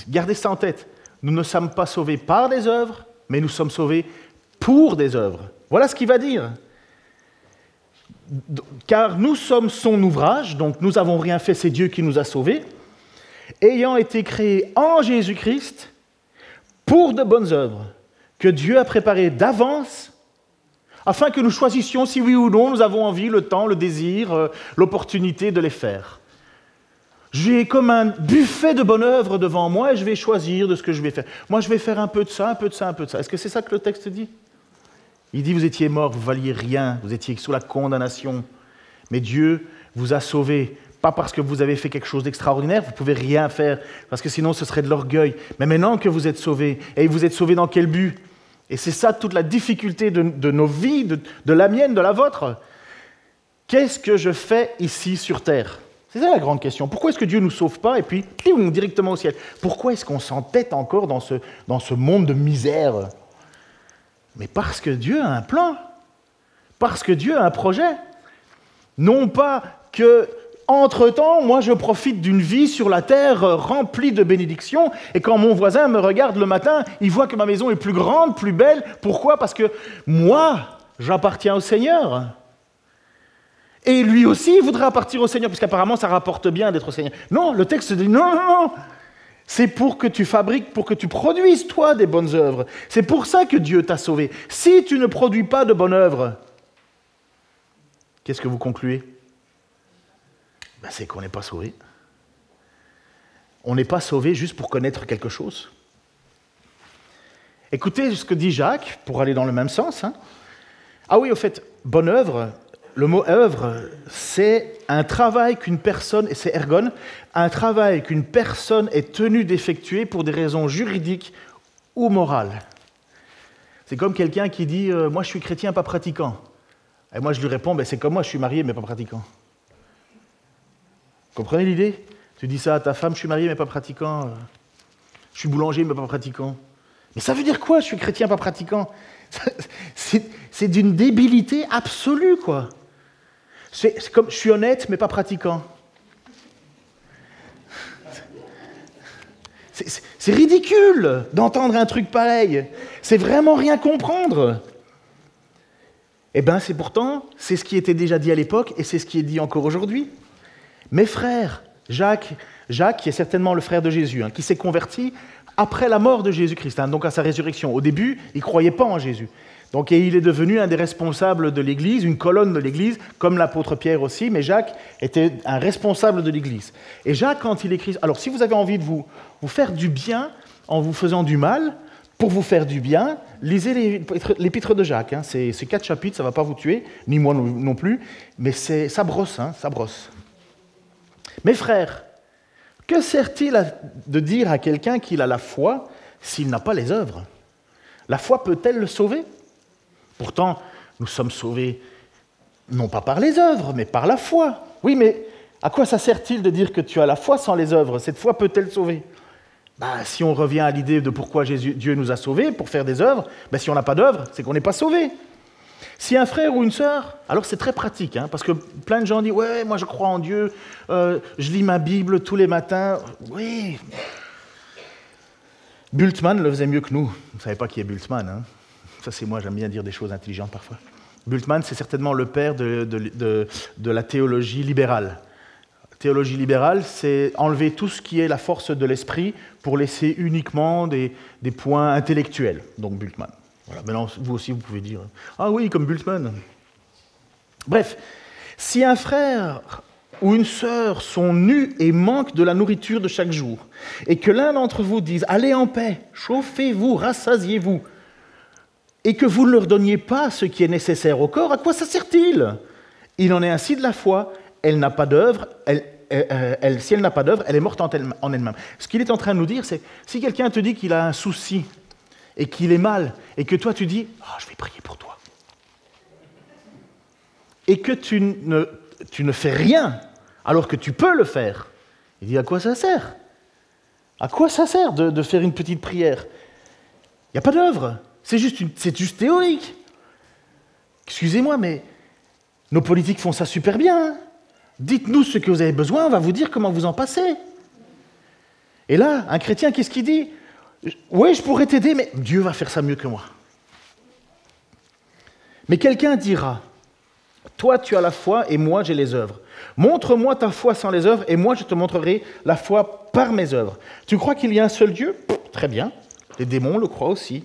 Gardez ça en tête. Nous ne sommes pas sauvés par des œuvres, mais nous sommes sauvés pour des œuvres. Voilà ce qu'il va dire. Car nous sommes son ouvrage, donc nous n'avons rien fait, c'est Dieu qui nous a sauvés ayant été créés en Jésus-Christ pour de bonnes œuvres que Dieu a préparées d'avance afin que nous choisissions si oui ou non nous avons envie, le temps, le désir, euh, l'opportunité de les faire. J'ai comme un buffet de bonnes œuvres devant moi et je vais choisir de ce que je vais faire. Moi, je vais faire un peu de ça, un peu de ça, un peu de ça. Est-ce que c'est ça que le texte dit? Il dit, vous étiez mort, vous valiez rien, vous étiez sous la condamnation. Mais Dieu vous a sauvés pas parce que vous avez fait quelque chose d'extraordinaire, vous pouvez rien faire, parce que sinon ce serait de l'orgueil. Mais maintenant que vous êtes sauvés, et vous êtes sauvés dans quel but? Et c'est ça toute la difficulté de, nos vies, de, la mienne, de la vôtre. Qu'est-ce que je fais ici sur Terre? C'est ça la grande question. Pourquoi est-ce que Dieu ne nous sauve pas et puis directement au ciel? Pourquoi est-ce qu'on s'entête encore dans ce, dans ce monde de misère? Mais parce que Dieu a un plan, parce que Dieu a un projet. Non pas que entre-temps, moi, je profite d'une vie sur la terre remplie de bénédictions, et quand mon voisin me regarde le matin, il voit que ma maison est plus grande, plus belle. Pourquoi? Parce que moi, j'appartiens au Seigneur. Et lui aussi voudrait appartenir au Seigneur, puisqu'apparemment ça rapporte bien d'être au Seigneur. Non, le texte dit non, non, non. C'est pour que tu fabriques, pour que tu produises toi des bonnes œuvres. C'est pour ça que Dieu t'a sauvé. Si tu ne produis pas de bonnes œuvres, qu'est-ce que vous concluez? Ben, c'est qu'on n'est pas sauvé. On n'est pas sauvé juste pour connaître quelque chose. Écoutez ce que dit Jacques, pour aller dans le même sens. Hein. Ah oui, au fait, bonne œuvre, le mot œuvre, c'est un travail qu'une personne, et c'est ergon, un travail qu'une personne est tenue d'effectuer pour des raisons juridiques ou morales. C'est comme quelqu'un qui dit euh, Moi je suis chrétien, pas pratiquant. Et moi je lui réponds ben, C'est comme moi, je suis marié, mais pas pratiquant. Comprenez l'idée? Tu dis ça à ta femme, je suis marié mais pas pratiquant. Je suis boulanger mais pas pratiquant. Mais ça veut dire quoi, je suis chrétien pas pratiquant? C'est d'une débilité absolue, quoi. C'est comme je suis honnête, mais pas pratiquant. C'est ridicule d'entendre un truc pareil. C'est vraiment rien comprendre. Eh bien, c'est pourtant, c'est ce qui était déjà dit à l'époque et c'est ce qui est dit encore aujourd'hui. Mes frères, Jacques, Jacques, qui est certainement le frère de Jésus, hein, qui s'est converti après la mort de Jésus-Christ, hein, donc à sa résurrection. Au début, il ne croyait pas en Jésus. Donc il est devenu un des responsables de l'Église, une colonne de l'Église, comme l'apôtre Pierre aussi, mais Jacques était un responsable de l'Église. Et Jacques, quand il écrit... Alors si vous avez envie de vous, faire du bien en vous faisant du mal, pour vous faire du bien, lisez l'épître de Jacques. Hein. C'est quatre chapitres, ça ne va pas vous tuer, ni moi non plus, mais ça brosse, hein, ça brosse. Mes frères, que sert-il de dire à quelqu'un qu'il a la foi s'il n'a pas les œuvres? La foi peut-elle le sauver? Pourtant, nous sommes sauvés non pas par les œuvres, mais par la foi. Oui, mais à quoi ça sert-il de dire que tu as la foi sans les œuvres? Cette foi peut-elle sauver? Bah, Si on revient à l'idée de pourquoi Dieu nous a sauvés, pour faire des œuvres, bah, si on n'a pas d'œuvres, c'est qu'on n'est pas sauvé. Si un frère ou une sœur, alors c'est très pratique, hein, parce que plein de gens disent Ouais, moi je crois en Dieu, euh, je lis ma Bible tous les matins. Oui. Bultmann le faisait mieux que nous. Vous ne savez pas qui est Bultmann. Hein ça, c'est moi, j'aime bien dire des choses intelligentes parfois. Bultmann, c'est certainement le père de, la théologie libérale. Théologie libérale, c'est enlever tout ce qui est la force de l'esprit pour laisser uniquement des, points intellectuels. Donc Bultmann. Voilà. Vous aussi, vous pouvez dire Ah oui, comme Bultmann. Bref, si un frère ou une sœur sont nus et manquent de la nourriture de chaque jour, et que l'un d'entre vous dise Allez en paix, chauffez-vous, rassasiez-vous, et que vous ne leur donniez pas ce qui est nécessaire au corps, à quoi ça sert-il? Il en est ainsi de la foi. Elle n'a pas d'œuvre, elle, si elle n'a pas d'œuvre, elle est morte en elle-même. Ce qu'il est en train de nous dire, c'est si quelqu'un te dit qu'il a un souci et qu'il est mal, et que toi tu dis oh, Je vais prier pour toi. Et que tu ne, fais rien alors que tu peux le faire. Il dit À quoi ça sert? À quoi ça sert de, de faire une petite prière? Il n'y a pas d'œuvre. C'est juste, juste théorique. Excusez-moi, mais nos politiques font ça super bien. Hein. Dites-nous ce que vous avez besoin, on va vous dire comment vous en passez. Et là, un chrétien, qu'est-ce qu'il dit? Oui, je pourrais t'aider, mais Dieu va faire ça mieux que moi. Mais quelqu'un dira, toi tu as la foi et moi j'ai les œuvres. Montre-moi ta foi sans les œuvres et moi je te montrerai la foi par mes œuvres. Tu crois qu'il y a un seul Dieu? Très bien. Les démons le croient aussi.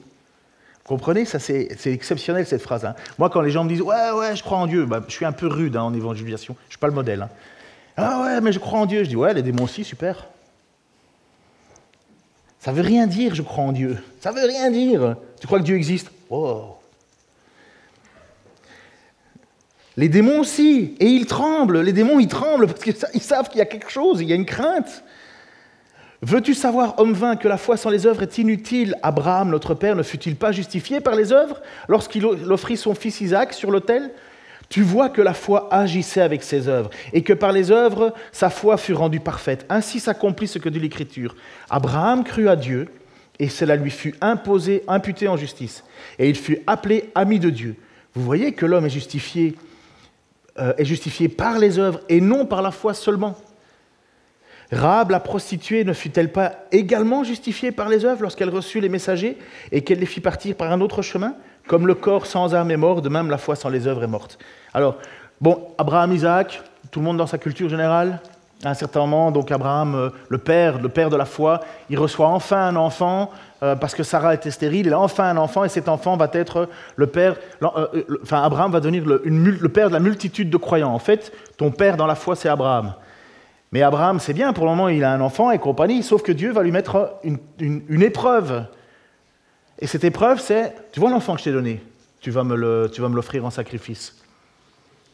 Comprenez, ça c'est exceptionnel cette phrase. Hein. Moi, quand les gens me disent ouais, ouais, je crois en Dieu, bah, je suis un peu rude hein, en évangélisation. Je ne suis pas le modèle. Hein. Ah ouais, mais je crois en Dieu. Je dis ouais, les démons aussi, super. Ça veut rien dire, je crois en Dieu. Ça veut rien dire. Tu crois que Dieu existe? Les démons aussi, et ils tremblent. Les démons, ils tremblent parce qu'ils savent qu'il y a quelque chose, il y a une crainte. Veux-tu savoir, homme vain, que la foi sans les œuvres est inutile? Abraham, notre père, ne fut-il pas justifié par les œuvres? Lorsqu'il offrit son fils Isaac sur l'autel Tu vois que la foi agissait avec ses œuvres, et que par les œuvres, sa foi fut rendue parfaite. Ainsi s'accomplit ce que dit l'Écriture. Abraham crut à Dieu, et cela lui fut imposé, imputé en justice, et il fut appelé ami de Dieu. Vous voyez que l'homme est justifié, euh, justifié par les œuvres, et non par la foi seulement. Rahab, la prostituée, ne fut-elle pas également justifiée par les œuvres lorsqu'elle reçut les messagers et qu'elle les fit partir par un autre chemin? Comme le corps sans âme est mort, de même la foi sans les œuvres est morte. Alors, bon, Abraham, Isaac, tout le monde dans sa culture générale, à un certain moment, donc Abraham, euh, le père, le père de la foi, il reçoit enfin un enfant euh, parce que Sarah était stérile. Il a enfin un enfant et cet enfant va être le père. Euh, enfin, Abraham va devenir le père de la multitude de croyants. En fait, ton père dans la foi, c'est Abraham. Mais Abraham, c'est bien, pour le moment, il a un enfant et compagnie, sauf que Dieu va lui mettre une, épreuve. Et cette épreuve, c'est, tu vois l'enfant que je t'ai donné, tu vas me l'offrir en sacrifice.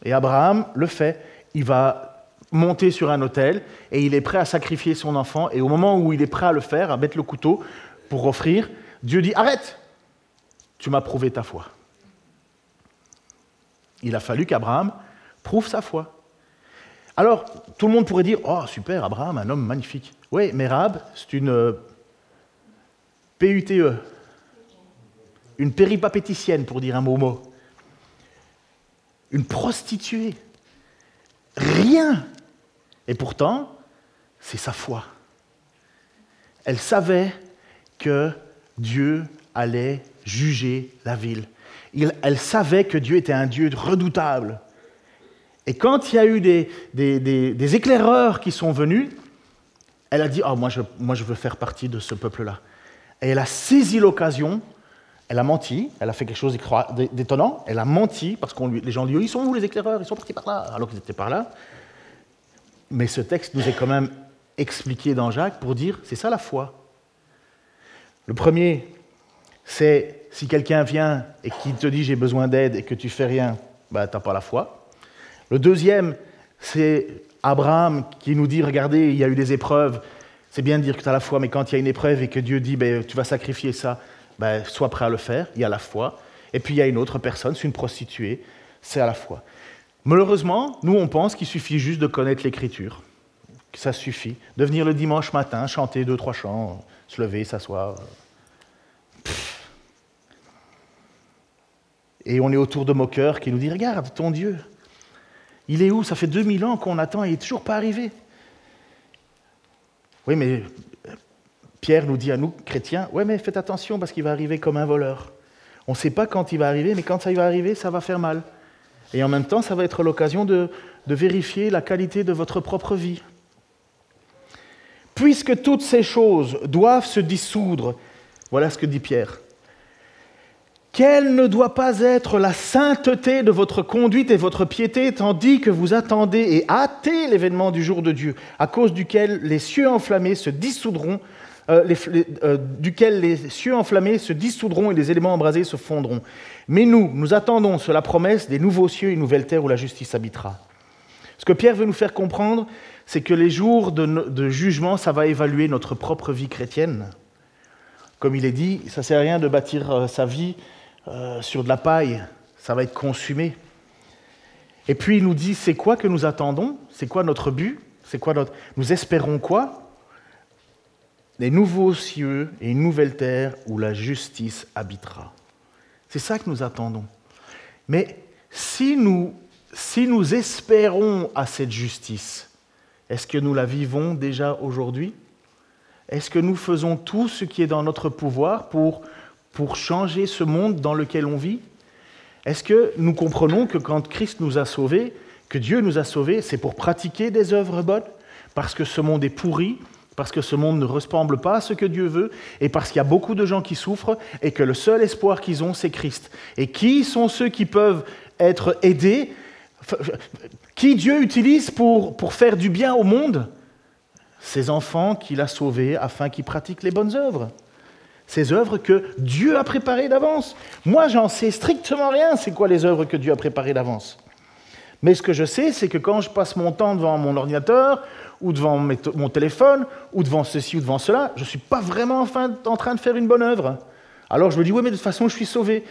Et Abraham le fait, il va monter sur un autel et il est prêt à sacrifier son enfant. Et au moment où il est prêt à le faire, à mettre le couteau pour offrir, Dieu dit, arrête, tu m'as prouvé ta foi. Il a fallu qu'Abraham prouve sa foi. Alors, tout le monde pourrait dire Oh, super, Abraham, un homme magnifique. Oui, mais Rahab, c'est une PUTE. Une péripapéticienne, pour dire un mot mot, une prostituée. Rien. Et pourtant, c'est sa foi. Elle savait que Dieu allait juger la ville. elle savait que Dieu était un Dieu redoutable. Et quand il y a eu des, éclaireurs qui sont venus, elle a dit, oh, moi, je, moi je veux faire partie de ce peuple-là. Et elle a saisi l'occasion, elle a menti, elle a fait quelque chose d'étonnant, elle a menti, parce que les gens lui ont dit, ils sont où les éclaireurs? Ils sont partis par là, alors qu'ils étaient par là. Mais ce texte nous est quand même expliqué dans Jacques pour dire, c'est ça la foi. Le premier, c'est si quelqu'un vient et qui te dit j'ai besoin d'aide et que tu fais rien, bah, tu n'as pas la foi. Le deuxième, c'est Abraham qui nous dit, regardez, il y a eu des épreuves, c'est bien de dire que tu as la foi, mais quand il y a une épreuve et que Dieu dit, ben, tu vas sacrifier ça, ben, sois prêt à le faire, il y a la foi. Et puis il y a une autre personne, c'est une prostituée, c'est à la foi. Malheureusement, nous, on pense qu'il suffit juste de connaître l'Écriture, que ça suffit. De venir le dimanche matin, chanter deux, trois chants, se lever, s'asseoir. Et on est autour de moqueurs qui nous disent, regarde, ton Dieu, il est où? Ça fait 2000 ans qu'on attend et il n'est toujours pas arrivé. Oui, mais Pierre nous dit à nous, chrétiens, oui, mais faites attention parce qu'il va arriver comme un voleur. On ne sait pas quand il va arriver, mais quand ça va arriver, ça va faire mal. Et en même temps, ça va être l'occasion de, de vérifier la qualité de votre propre vie. Puisque toutes ces choses doivent se dissoudre, voilà ce que dit Pierre. Quelle ne doit pas être la sainteté de votre conduite et votre piété, tandis que vous attendez et hâtez l'événement du jour de Dieu, à cause duquel les cieux enflammés se dissoudront, euh, euh, duquel les cieux enflammés se dissoudront et les éléments embrasés se fondront. Mais nous, nous attendons sur la promesse des nouveaux cieux et une nouvelle terre où la justice habitera. Ce que Pierre veut nous faire comprendre, c'est que les jours de, jugement, ça va évaluer notre propre vie chrétienne. Comme il est dit, ça ne sert à rien de bâtir euh, sa vie sur de la paille, ça va être consumé. Et puis il nous dit, c'est quoi que nous attendons? C'est quoi notre but? C'est quoi notre... Nous espérons quoi? Les nouveaux cieux et une nouvelle terre où la justice habitera. C'est ça que nous attendons. Mais si nous, si nous espérons à cette justice, est-ce que nous la vivons déjà aujourd'hui? Est-ce que nous faisons tout ce qui est dans notre pouvoir pour pour changer ce monde dans lequel on vit? Est-ce que nous comprenons que quand Christ nous a sauvés, que Dieu nous a sauvés, c'est pour pratiquer des œuvres bonnes? Parce que ce monde est pourri, parce que ce monde ne ressemble pas à ce que Dieu veut, et parce qu'il y a beaucoup de gens qui souffrent, et que le seul espoir qu'ils ont, c'est Christ. Et qui sont ceux qui peuvent être aidés? Qui Dieu utilise pour, pour faire du bien au monde? Ces enfants qu'il a sauvés afin qu'ils pratiquent les bonnes œuvres ces œuvres que Dieu a préparées d'avance. Moi, j'en sais strictement rien, c'est quoi les œuvres que Dieu a préparées d'avance? Mais ce que je sais, c'est que quand je passe mon temps devant mon ordinateur, ou devant mon téléphone, ou devant ceci ou devant cela, je ne suis pas vraiment en train de faire une bonne œuvre. Alors je me dis, oui, mais de toute façon, je suis sauvé.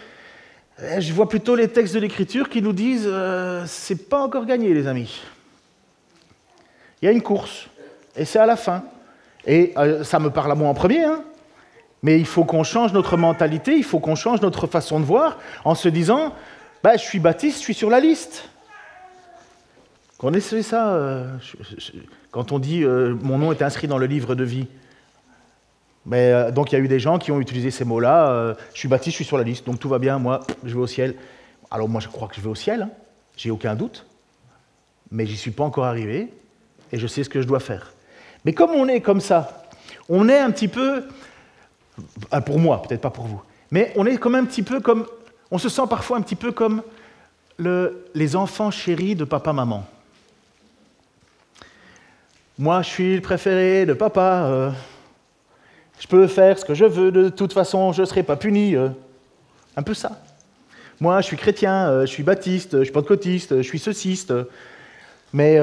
Eh, je vois plutôt les textes de l'Écriture qui nous disent, euh, c'est pas encore gagné, les amis. Il y a une course, et c'est à la fin. Et euh, ça me parle à moi en premier, hein, mais il faut qu'on change notre mentalité, il faut qu'on change notre façon de voir en se disant bah, Je suis baptiste, je suis sur la liste. Connaissez ça euh, Quand on dit euh, Mon nom est inscrit dans le livre de vie. Mais, euh, donc il y a eu des gens qui ont utilisé ces mots-là Je suis baptiste, je suis sur la liste, donc tout va bien, moi, je vais au ciel. Alors moi, je crois que je vais au ciel, hein. j'ai aucun doute. Mais j'y suis pas encore arrivé et je sais ce que je dois faire. Mais comme on est comme ça, on est un petit peu pour moi, peut-être pas pour vous. Mais on est comme un petit peu comme, on se sent parfois un petit peu comme les enfants chéris de papa-maman. Moi, je suis le préféré de papa. Euh, je peux faire ce que je veux, de toute façon, je ne serai pas puni. Euh. un peu ça. Moi, je suis chrétien, euh, je suis baptiste, je suis pentecôtiste, je suis ceciste. Mais,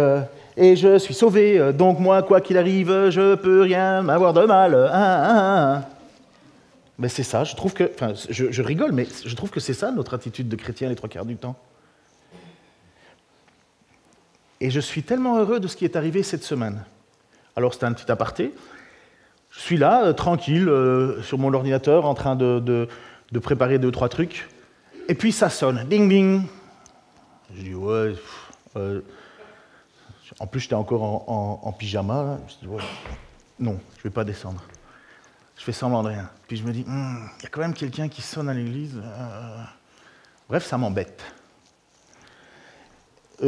et je suis sauvé, donc moi, quoi qu'il arrive, je peux rien m'avoir de mal. Hein, hein, hein, mais c'est ça, je trouve que, enfin, je, rigole, mais je trouve que c'est ça notre attitude de chrétien les trois quarts du temps. Et je suis tellement heureux de ce qui est arrivé cette semaine. Alors c'est un petit aparté. Je suis là, euh, tranquille, euh, sur mon ordinateur, en train de, préparer deux, trois trucs. Et puis ça sonne, ding ding. Je dis ouais. Euh, en plus, j'étais encore en, pyjama. Je dis ouais, non, je ne vais pas descendre. Je fais semblant de rien. Puis je me dis, hmm, il y a quand même quelqu'un qui sonne à l'église. Bref, ça m'embête.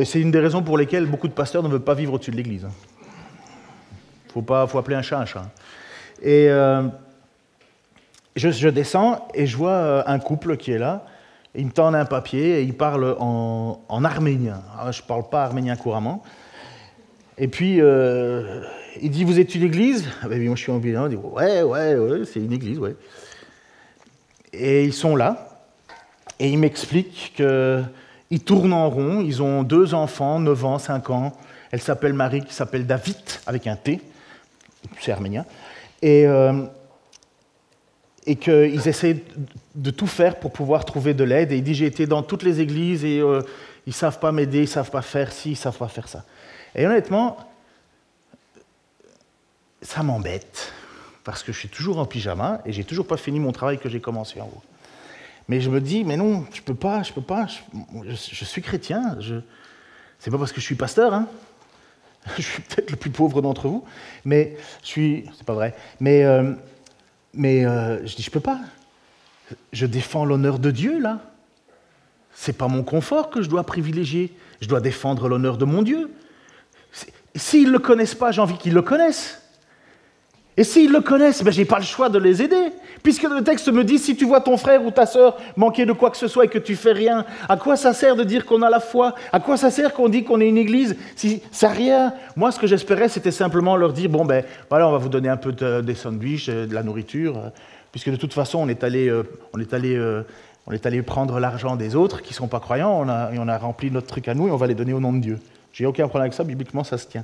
C'est une des raisons pour lesquelles beaucoup de pasteurs ne veulent pas vivre au-dessus de l'église. Il hein. faut, pas, faut appeler un chat un chat. Et euh, je, descends et je vois euh, un couple qui est là. Ils me tendent un papier et ils parlent en, arménien. Ah, je ne parle pas arménien couramment. Et puis, euh, il dit Vous êtes une église? Ah ben, Moi, je suis en bilan. Il dit Ouais, ouais, ouais, c'est une église, ouais. Et ils sont là. Et ils m'expliquent qu'ils tournent en rond. Ils ont deux enfants, 9 ans, 5 ans. Elle s'appelle Marie, qui s'appelle David, avec un T. C'est arménien. Et. Euh, qu'ils essaient de tout faire pour pouvoir trouver de l'aide. Et il dit, j'ai été dans toutes les églises et euh, ils ne savent pas m'aider, ils ne savent pas faire ci, ils ne savent pas faire ça. Et honnêtement, ça m'embête, parce que je suis toujours en pyjama et j'ai toujours pas fini mon travail que j'ai commencé en haut. Mais je me dis, mais non, je peux pas, je peux pas, je, suis chrétien, je, c'est pas parce que je suis pasteur, hein. je suis peut-être le plus pauvre d'entre vous, mais je suis, c'est pas vrai, mais... Euh, euh, je dis, je peux pas. Je défends l'honneur de Dieu, là. C'est pas mon confort que je dois privilégier. Je dois défendre l'honneur de mon Dieu. S'ils ne le connaissent pas, j'ai envie qu'ils le connaissent. Et s'ils le connaissent, ben, je n'ai pas le choix de les aider. Puisque le texte me dit, si tu vois ton frère ou ta sœur manquer de quoi que ce soit et que tu fais rien, à quoi ça sert de dire qu'on a la foi? À quoi ça sert qu'on dit qu'on est une église? Si Ça rien. Moi, ce que j'espérais, c'était simplement leur dire, bon, ben voilà, on va vous donner un peu de, des sandwichs, euh, de la nourriture, euh, puisque de toute façon, on est allé, euh, on est allé, on est allé prendre l'argent des autres qui ne sont pas croyants, on a, et on a rempli notre truc à nous et on va les donner au nom de Dieu. J'ai aucun problème avec ça, bibliquement, ça se tient.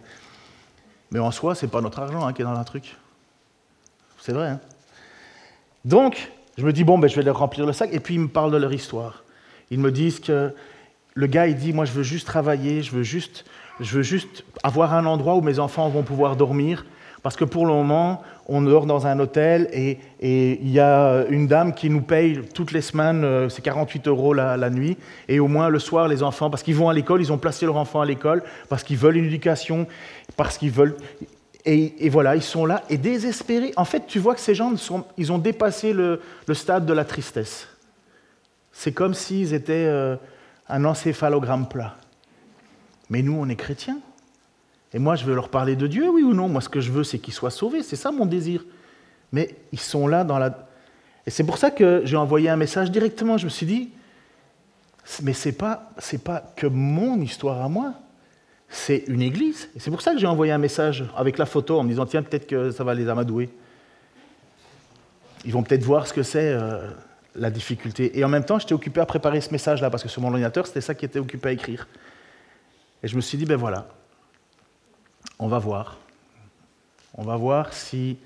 Mais en soi, ce n'est pas notre argent hein, qui est dans un truc. C'est vrai. Hein Donc, je me dis, bon, ben, je vais leur remplir le sac. Et puis, ils me parlent de leur histoire. Ils me disent que le gars, il dit, moi, je veux juste travailler, je veux juste, je veux juste avoir un endroit où mes enfants vont pouvoir dormir. Parce que pour le moment, on dort dans un hôtel et, il y a une dame qui nous paye toutes les semaines, euh, c'est 48 euros la, la, nuit, et au moins le soir, les enfants, parce qu'ils vont à l'école, ils ont placé leur enfant à l'école, parce qu'ils veulent une éducation, parce qu'ils veulent. Et, voilà, ils sont là et désespérés. En fait, tu vois que ces gens, ils ont dépassé le, stade de la tristesse. C'est comme s'ils étaient euh, un encéphalogramme plat. Mais nous, on est chrétiens. Et moi, je veux leur parler de Dieu, oui ou non Moi, ce que je veux, c'est qu'ils soient sauvés. C'est ça mon désir. Mais ils sont là dans la... Et c'est pour ça que j'ai envoyé un message directement. Je me suis dit, mais ce n'est pas, pas que mon histoire à moi c'est une église. C'est pour ça que j'ai envoyé un message avec la photo en me disant tiens, peut-être que ça va les amadouer. Ils vont peut-être voir ce que c'est euh, la difficulté. Et en même temps, j'étais occupé à préparer ce message-là parce que sur mon ordinateur, c'était ça qui était occupé à écrire. Et je me suis dit ben voilà, on va voir. On va voir si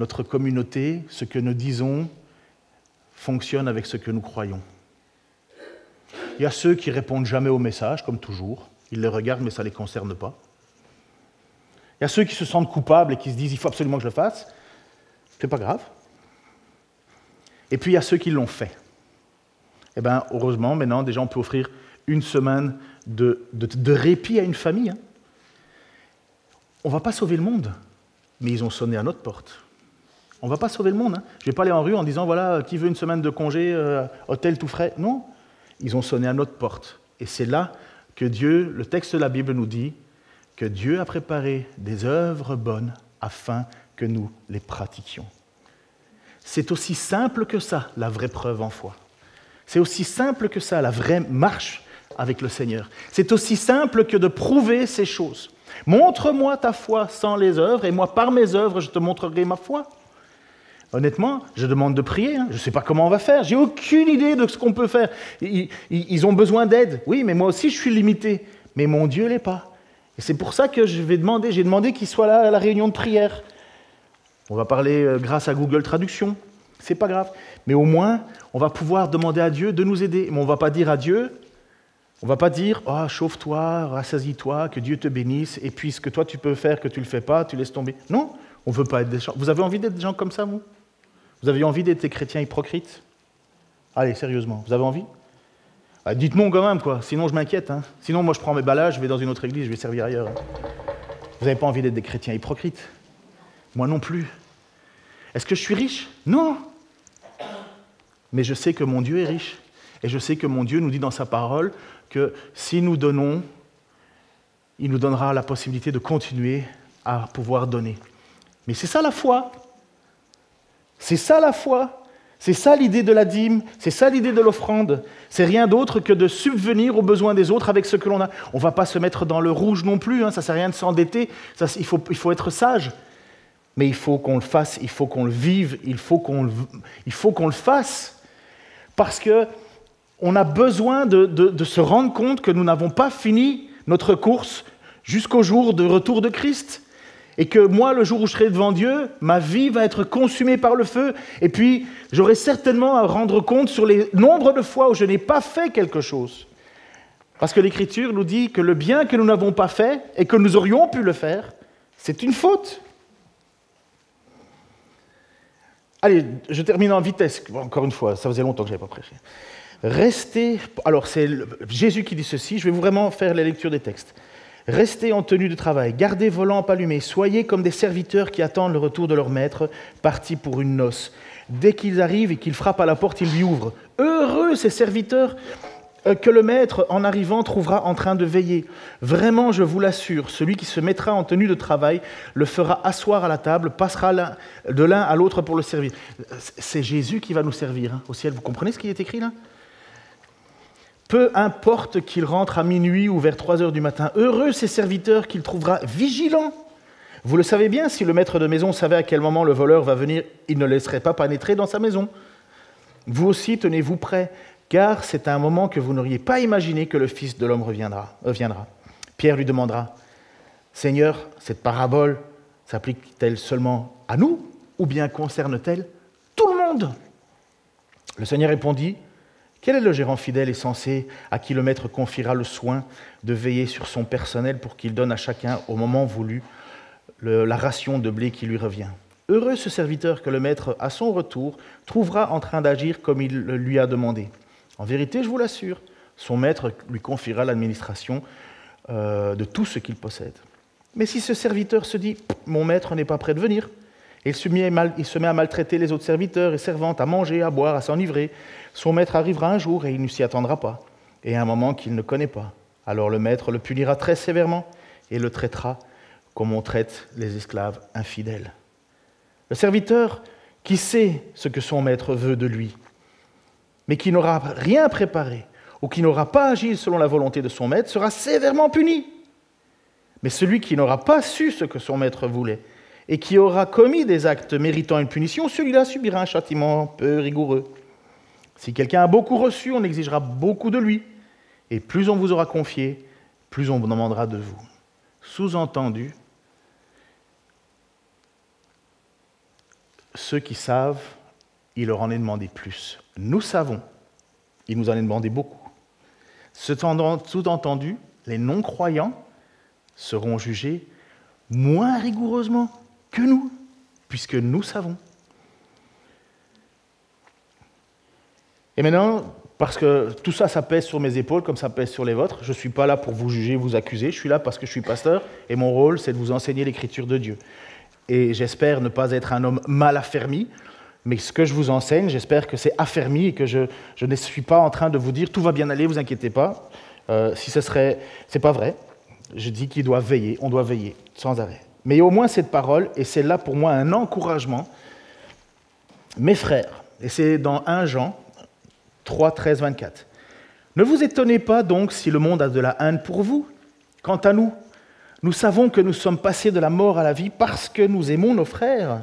notre communauté, ce que nous disons, fonctionne avec ce que nous croyons. Il y a ceux qui répondent jamais au message, comme toujours. Ils les regardent, mais ça ne les concerne pas. Il y a ceux qui se sentent coupables et qui se disent il faut absolument que je le fasse. C'est pas grave. Et puis il y a ceux qui l'ont fait. Eh bien, heureusement, maintenant, déjà, on peut offrir une semaine de, répit à une famille. Hein. On ne va pas sauver le monde, mais ils ont sonné à notre porte. On ne va pas sauver le monde. Hein. Je ne vais pas aller en rue en disant voilà, qui veut une semaine de congé, euh, hôtel tout frais. Non, ils ont sonné à notre porte. Et c'est là que Dieu, le texte de la Bible nous dit que Dieu a préparé des œuvres bonnes afin que nous les pratiquions. C'est aussi simple que ça, la vraie preuve en foi. C'est aussi simple que ça, la vraie marche avec le Seigneur. C'est aussi simple que de prouver ces choses. Montre-moi ta foi sans les œuvres, et moi, par mes œuvres, je te montrerai ma foi. Honnêtement, je demande de prier. Hein. Je ne sais pas comment on va faire. J'ai aucune idée de ce qu'on peut faire. Ils, ont besoin d'aide. Oui, mais moi aussi, je suis limité. Mais mon Dieu l'est pas. Et c'est pour ça que je vais demander. J'ai demandé qu'il soit là à la réunion de prière. On va parler euh, grâce à Google Traduction. C'est pas grave. Mais au moins, on va pouvoir demander à Dieu de nous aider. Mais on ne va pas dire à Dieu, on ne va pas dire oh, chauffe-toi, rassasie-toi, que Dieu te bénisse, et puis ce que toi tu peux faire, que tu ne le fais pas, tu laisses tomber. Non, on ne veut pas être des gens. Vous avez envie d'être des gens comme ça, vous? Vous avez envie d'être des chrétiens hypocrites? Allez, sérieusement, vous avez envie? Ah, Dites non quand même, quoi. Sinon, je m'inquiète. Hein. Sinon, moi, je prends mes balades, je vais dans une autre église, je vais servir ailleurs. Hein. Vous n'avez pas envie d'être des chrétiens hypocrites? Moi non plus. Est-ce que je suis riche? Non. Mais je sais que mon Dieu est riche. Et je sais que mon Dieu nous dit dans sa parole que si nous donnons, il nous donnera la possibilité de continuer à pouvoir donner. Mais c'est ça la foi. C'est ça la foi. C'est ça l'idée de la dîme, c'est ça l'idée de l'offrande. C'est rien d'autre que de subvenir aux besoins des autres avec ce que l'on a. On ne va pas se mettre dans le rouge non plus, hein, ça ne sert à rien de s'endetter, il faut, être sage. Mais il faut qu'on le fasse, il faut qu'on le vive, il faut qu'on le, fasse. Parce qu'on a besoin de, se rendre compte que nous n'avons pas fini notre course jusqu'au jour de retour de Christ et que moi, le jour où je serai devant Dieu, ma vie va être consumée par le feu, et puis j'aurai certainement à rendre compte sur les nombres de fois où je n'ai pas fait quelque chose. Parce que l'Écriture nous dit que le bien que nous n'avons pas fait et que nous aurions pu le faire, c'est une faute. Allez, je termine en vitesse, encore une fois, ça faisait longtemps que je n'avais pas prêché. Restez, alors c'est Jésus qui dit ceci, je vais vraiment faire la lecture des textes. Restez en tenue de travail, gardez vos lampes allumées, soyez comme des serviteurs qui attendent le retour de leur maître, parti pour une noce. Dès qu'ils arrivent et qu'ils frappent à la porte, ils lui ouvrent. Heureux ces serviteurs euh, que le maître, en arrivant, trouvera en train de veiller. Vraiment, je vous l'assure, celui qui se mettra en tenue de travail le fera asseoir à la table, passera de l'un à l'autre pour le servir. C'est Jésus qui va nous servir hein, au ciel. Vous comprenez ce qui est écrit là? Peu importe qu'il rentre à minuit ou vers 3 heures du matin, heureux ses serviteurs qu'il trouvera vigilants. Vous le savez bien, si le maître de maison savait à quel moment le voleur va venir, il ne laisserait pas pénétrer dans sa maison. Vous aussi, tenez-vous prêts, car c'est un moment que vous n'auriez pas imaginé que le Fils de l'homme reviendra, viendra. Pierre lui demandera, Seigneur, cette parabole s'applique-t-elle seulement à nous, ou bien concerne-t-elle tout le monde? Le Seigneur répondit, quel est le gérant fidèle et sensé à qui le maître confiera le soin de veiller sur son personnel pour qu'il donne à chacun, au moment voulu, la ration de blé qui lui revient? Heureux ce serviteur que le maître, à son retour, trouvera en train d'agir comme il lui a demandé. En vérité, je vous l'assure, son maître lui confiera l'administration euh, de tout ce qu'il possède. Mais si ce serviteur se dit Mon maître n'est pas prêt de venir, il se, met à maltraiter les autres serviteurs et servantes, à manger, à boire, à s'enivrer. Son maître arrivera un jour et il ne s'y attendra pas, et à un moment qu'il ne connaît pas. Alors le maître le punira très sévèrement et le traitera comme on traite les esclaves infidèles. Le serviteur qui sait ce que son maître veut de lui, mais qui n'aura rien préparé ou qui n'aura pas agi selon la volonté de son maître, sera sévèrement puni. Mais celui qui n'aura pas su ce que son maître voulait et qui aura commis des actes méritant une punition, celui-là subira un châtiment peu rigoureux. Si quelqu'un a beaucoup reçu, on exigera beaucoup de lui, et plus on vous aura confié, plus on vous demandera de vous. Sous-entendu, ceux qui savent, il leur en est demandé plus. Nous savons, il nous en est demandé beaucoup. Sous-entendu, les non-croyants seront jugés moins rigoureusement que nous, puisque nous savons. Et maintenant, parce que tout ça, ça pèse sur mes épaules comme ça pèse sur les vôtres, je ne suis pas là pour vous juger, vous accuser, je suis là parce que je suis pasteur et mon rôle, c'est de vous enseigner l'écriture de Dieu. Et j'espère ne pas être un homme mal affermi, mais ce que je vous enseigne, j'espère que c'est affermi et que je, ne suis pas en train de vous dire tout va bien aller, vous inquiétez pas. Euh, si ce serait, c'est pas vrai. Je dis qu'il doit veiller, on doit veiller sans arrêt. Mais au moins cette parole, et c'est là pour moi un encouragement, mes frères, et c'est dans 1 Jean 3, 13, 24. Ne vous étonnez pas donc si le monde a de la haine pour vous. Quant à nous, nous savons que nous sommes passés de la mort à la vie parce que nous aimons nos frères.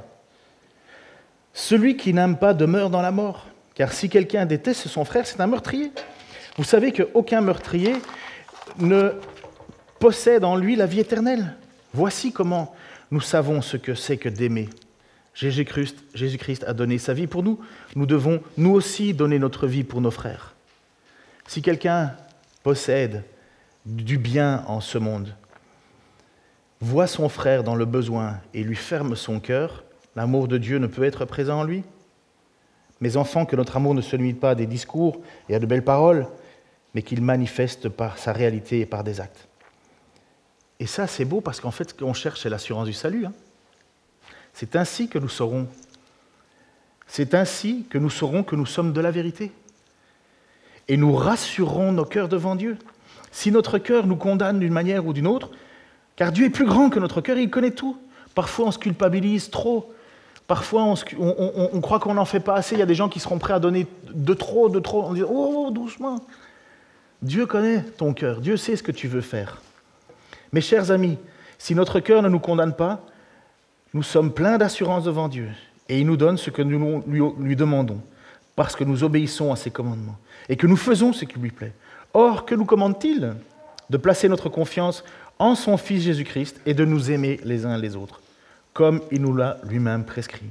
Celui qui n'aime pas demeure dans la mort, car si quelqu'un déteste son frère, c'est un meurtrier. Vous savez qu'aucun meurtrier ne possède en lui la vie éternelle. Voici comment nous savons ce que c'est que d'aimer. Jésus-Christ a donné sa vie pour nous. Nous devons, nous aussi, donner notre vie pour nos frères. Si quelqu'un possède du bien en ce monde, voit son frère dans le besoin et lui ferme son cœur, l'amour de Dieu ne peut être présent en lui. Mes enfants, que notre amour ne se limite pas à des discours et à de belles paroles, mais qu'il manifeste par sa réalité et par des actes. Et ça, c'est beau parce qu'en fait, ce qu'on cherche, c'est l'assurance du salut. Hein. C'est ainsi que nous saurons. C'est ainsi que nous saurons que nous sommes de la vérité. Et nous rassurerons nos cœurs devant Dieu. Si notre cœur nous condamne d'une manière ou d'une autre, car Dieu est plus grand que notre cœur, il connaît tout. Parfois, on se culpabilise trop. Parfois, on, croit qu'on n'en fait pas assez. Il y a des gens qui seront prêts à donner de trop, de trop. On dit Oh, doucement. Dieu connaît ton cœur. Dieu sait ce que tu veux faire. Mes chers amis, si notre cœur ne nous condamne pas, nous sommes pleins d'assurance devant Dieu. Et il nous donne ce que nous lui demandons, parce que nous obéissons à ses commandements et que nous faisons ce qui lui plaît. Or, que nous commande-t-il De placer notre confiance en son Fils Jésus-Christ et de nous aimer les uns les autres, comme il nous l'a lui-même prescrit?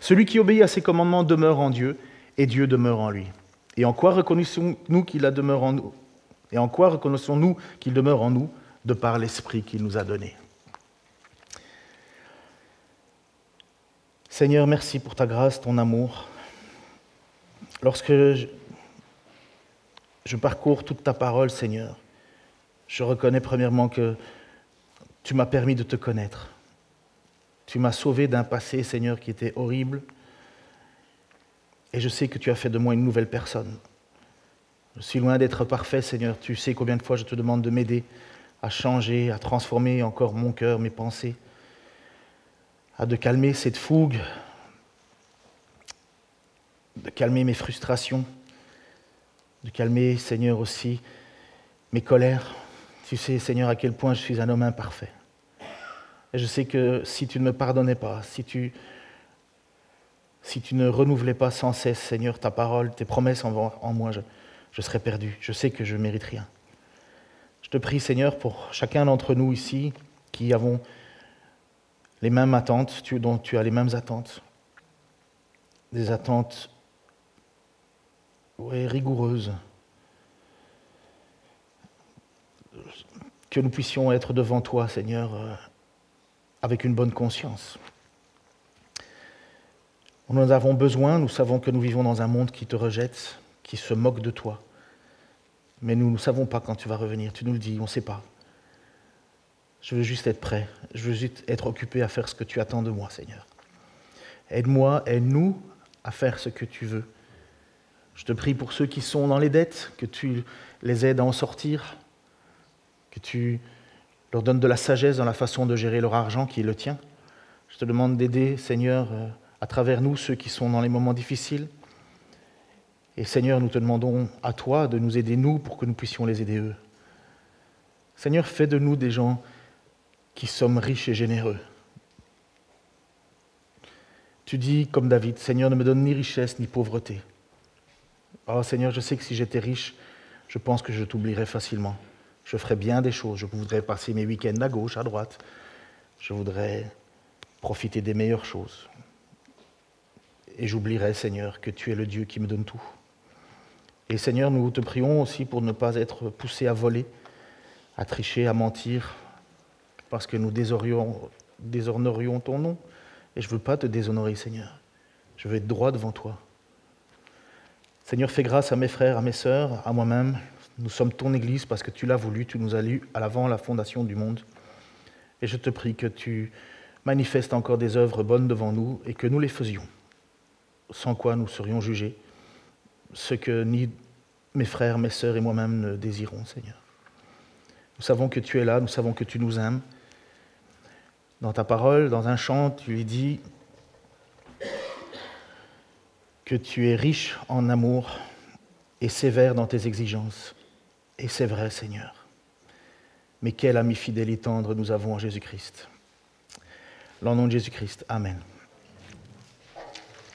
Celui qui obéit à ses commandements demeure en Dieu et Dieu demeure en lui. Et en quoi reconnaissons-nous qu'il demeure en nous? Et en quoi reconnaissons-nous qu'il demeure en nous? De par l'Esprit qu'il nous a donné Seigneur, merci pour ta grâce, ton amour. Lorsque je, parcours toute ta parole, Seigneur, je reconnais premièrement que tu m'as permis de te connaître. Tu m'as sauvé d'un passé, Seigneur, qui était horrible. Et je sais que tu as fait de moi une nouvelle personne. Je suis loin d'être parfait, Seigneur. Tu sais combien de fois je te demande de m'aider à changer, à transformer encore mon cœur, mes pensées, à de calmer cette fougue, de calmer mes frustrations, de calmer, Seigneur, aussi mes colères, tu sais, Seigneur, à quel point je suis un homme imparfait. Et je sais que si tu ne me pardonnais pas, si tu, si tu ne renouvelais pas sans cesse, Seigneur, ta parole, tes promesses en, moi, je, serais perdu. Je sais que je ne mérite rien. Je te prie, Seigneur, pour chacun d'entre nous ici qui avons les mêmes attentes, dont tu as les mêmes attentes, des attentes rigoureuses, que nous puissions être devant toi, Seigneur, euh, avec une bonne conscience. Nous en avons besoin, nous savons que nous vivons dans un monde qui te rejette, qui se moque de toi. Mais nous ne savons pas quand tu vas revenir, tu nous le dis, on ne sait pas. Je veux juste être prêt, je veux juste être occupé à faire ce que tu attends de moi, Seigneur. Aide-moi, aide-nous à faire ce que tu veux. Je te prie pour ceux qui sont dans les dettes, que tu les aides à en sortir, que tu leur donnes de la sagesse dans la façon de gérer leur argent qui est le tien. Je te demande d'aider, Seigneur, euh, à travers nous, ceux qui sont dans les moments difficiles. Et Seigneur, nous te demandons à toi de nous aider, nous, pour que nous puissions les aider eux. Seigneur, fais de nous des gens qui sommes riches et généreux. Tu dis, comme David, Seigneur, ne me donne ni richesse ni pauvreté. Oh Seigneur, je sais que si j'étais riche, je pense que je t'oublierais facilement. Je ferai bien des choses. Je voudrais passer mes week-ends à gauche, à droite. Je voudrais profiter des meilleures choses. Et j'oublierai, Seigneur, que tu es le Dieu qui me donne tout. Et Seigneur, nous te prions aussi pour ne pas être poussés à voler, à tricher, à mentir, parce que nous déshonorerions ton nom. Et je ne veux pas te déshonorer, Seigneur. Je veux être droit devant toi. Seigneur, fais grâce à mes frères, à mes sœurs, à moi-même, nous sommes ton Église parce que tu l'as voulu, tu nous as lus à l'avant la fondation du monde. Et je te prie que tu manifestes encore des œuvres bonnes devant nous et que nous les faisions, sans quoi nous serions jugés, ce que ni mes frères, mes sœurs et moi-même ne désirons, Seigneur. Nous savons que tu es là, nous savons que tu nous aimes. Dans ta parole, dans un chant, tu lui dis que tu es riche en amour et sévère dans tes exigences. Et c'est vrai, Seigneur. Mais quel ami fidèle et tendre nous avons en Jésus-Christ. Dans le nom de Jésus-Christ. Amen.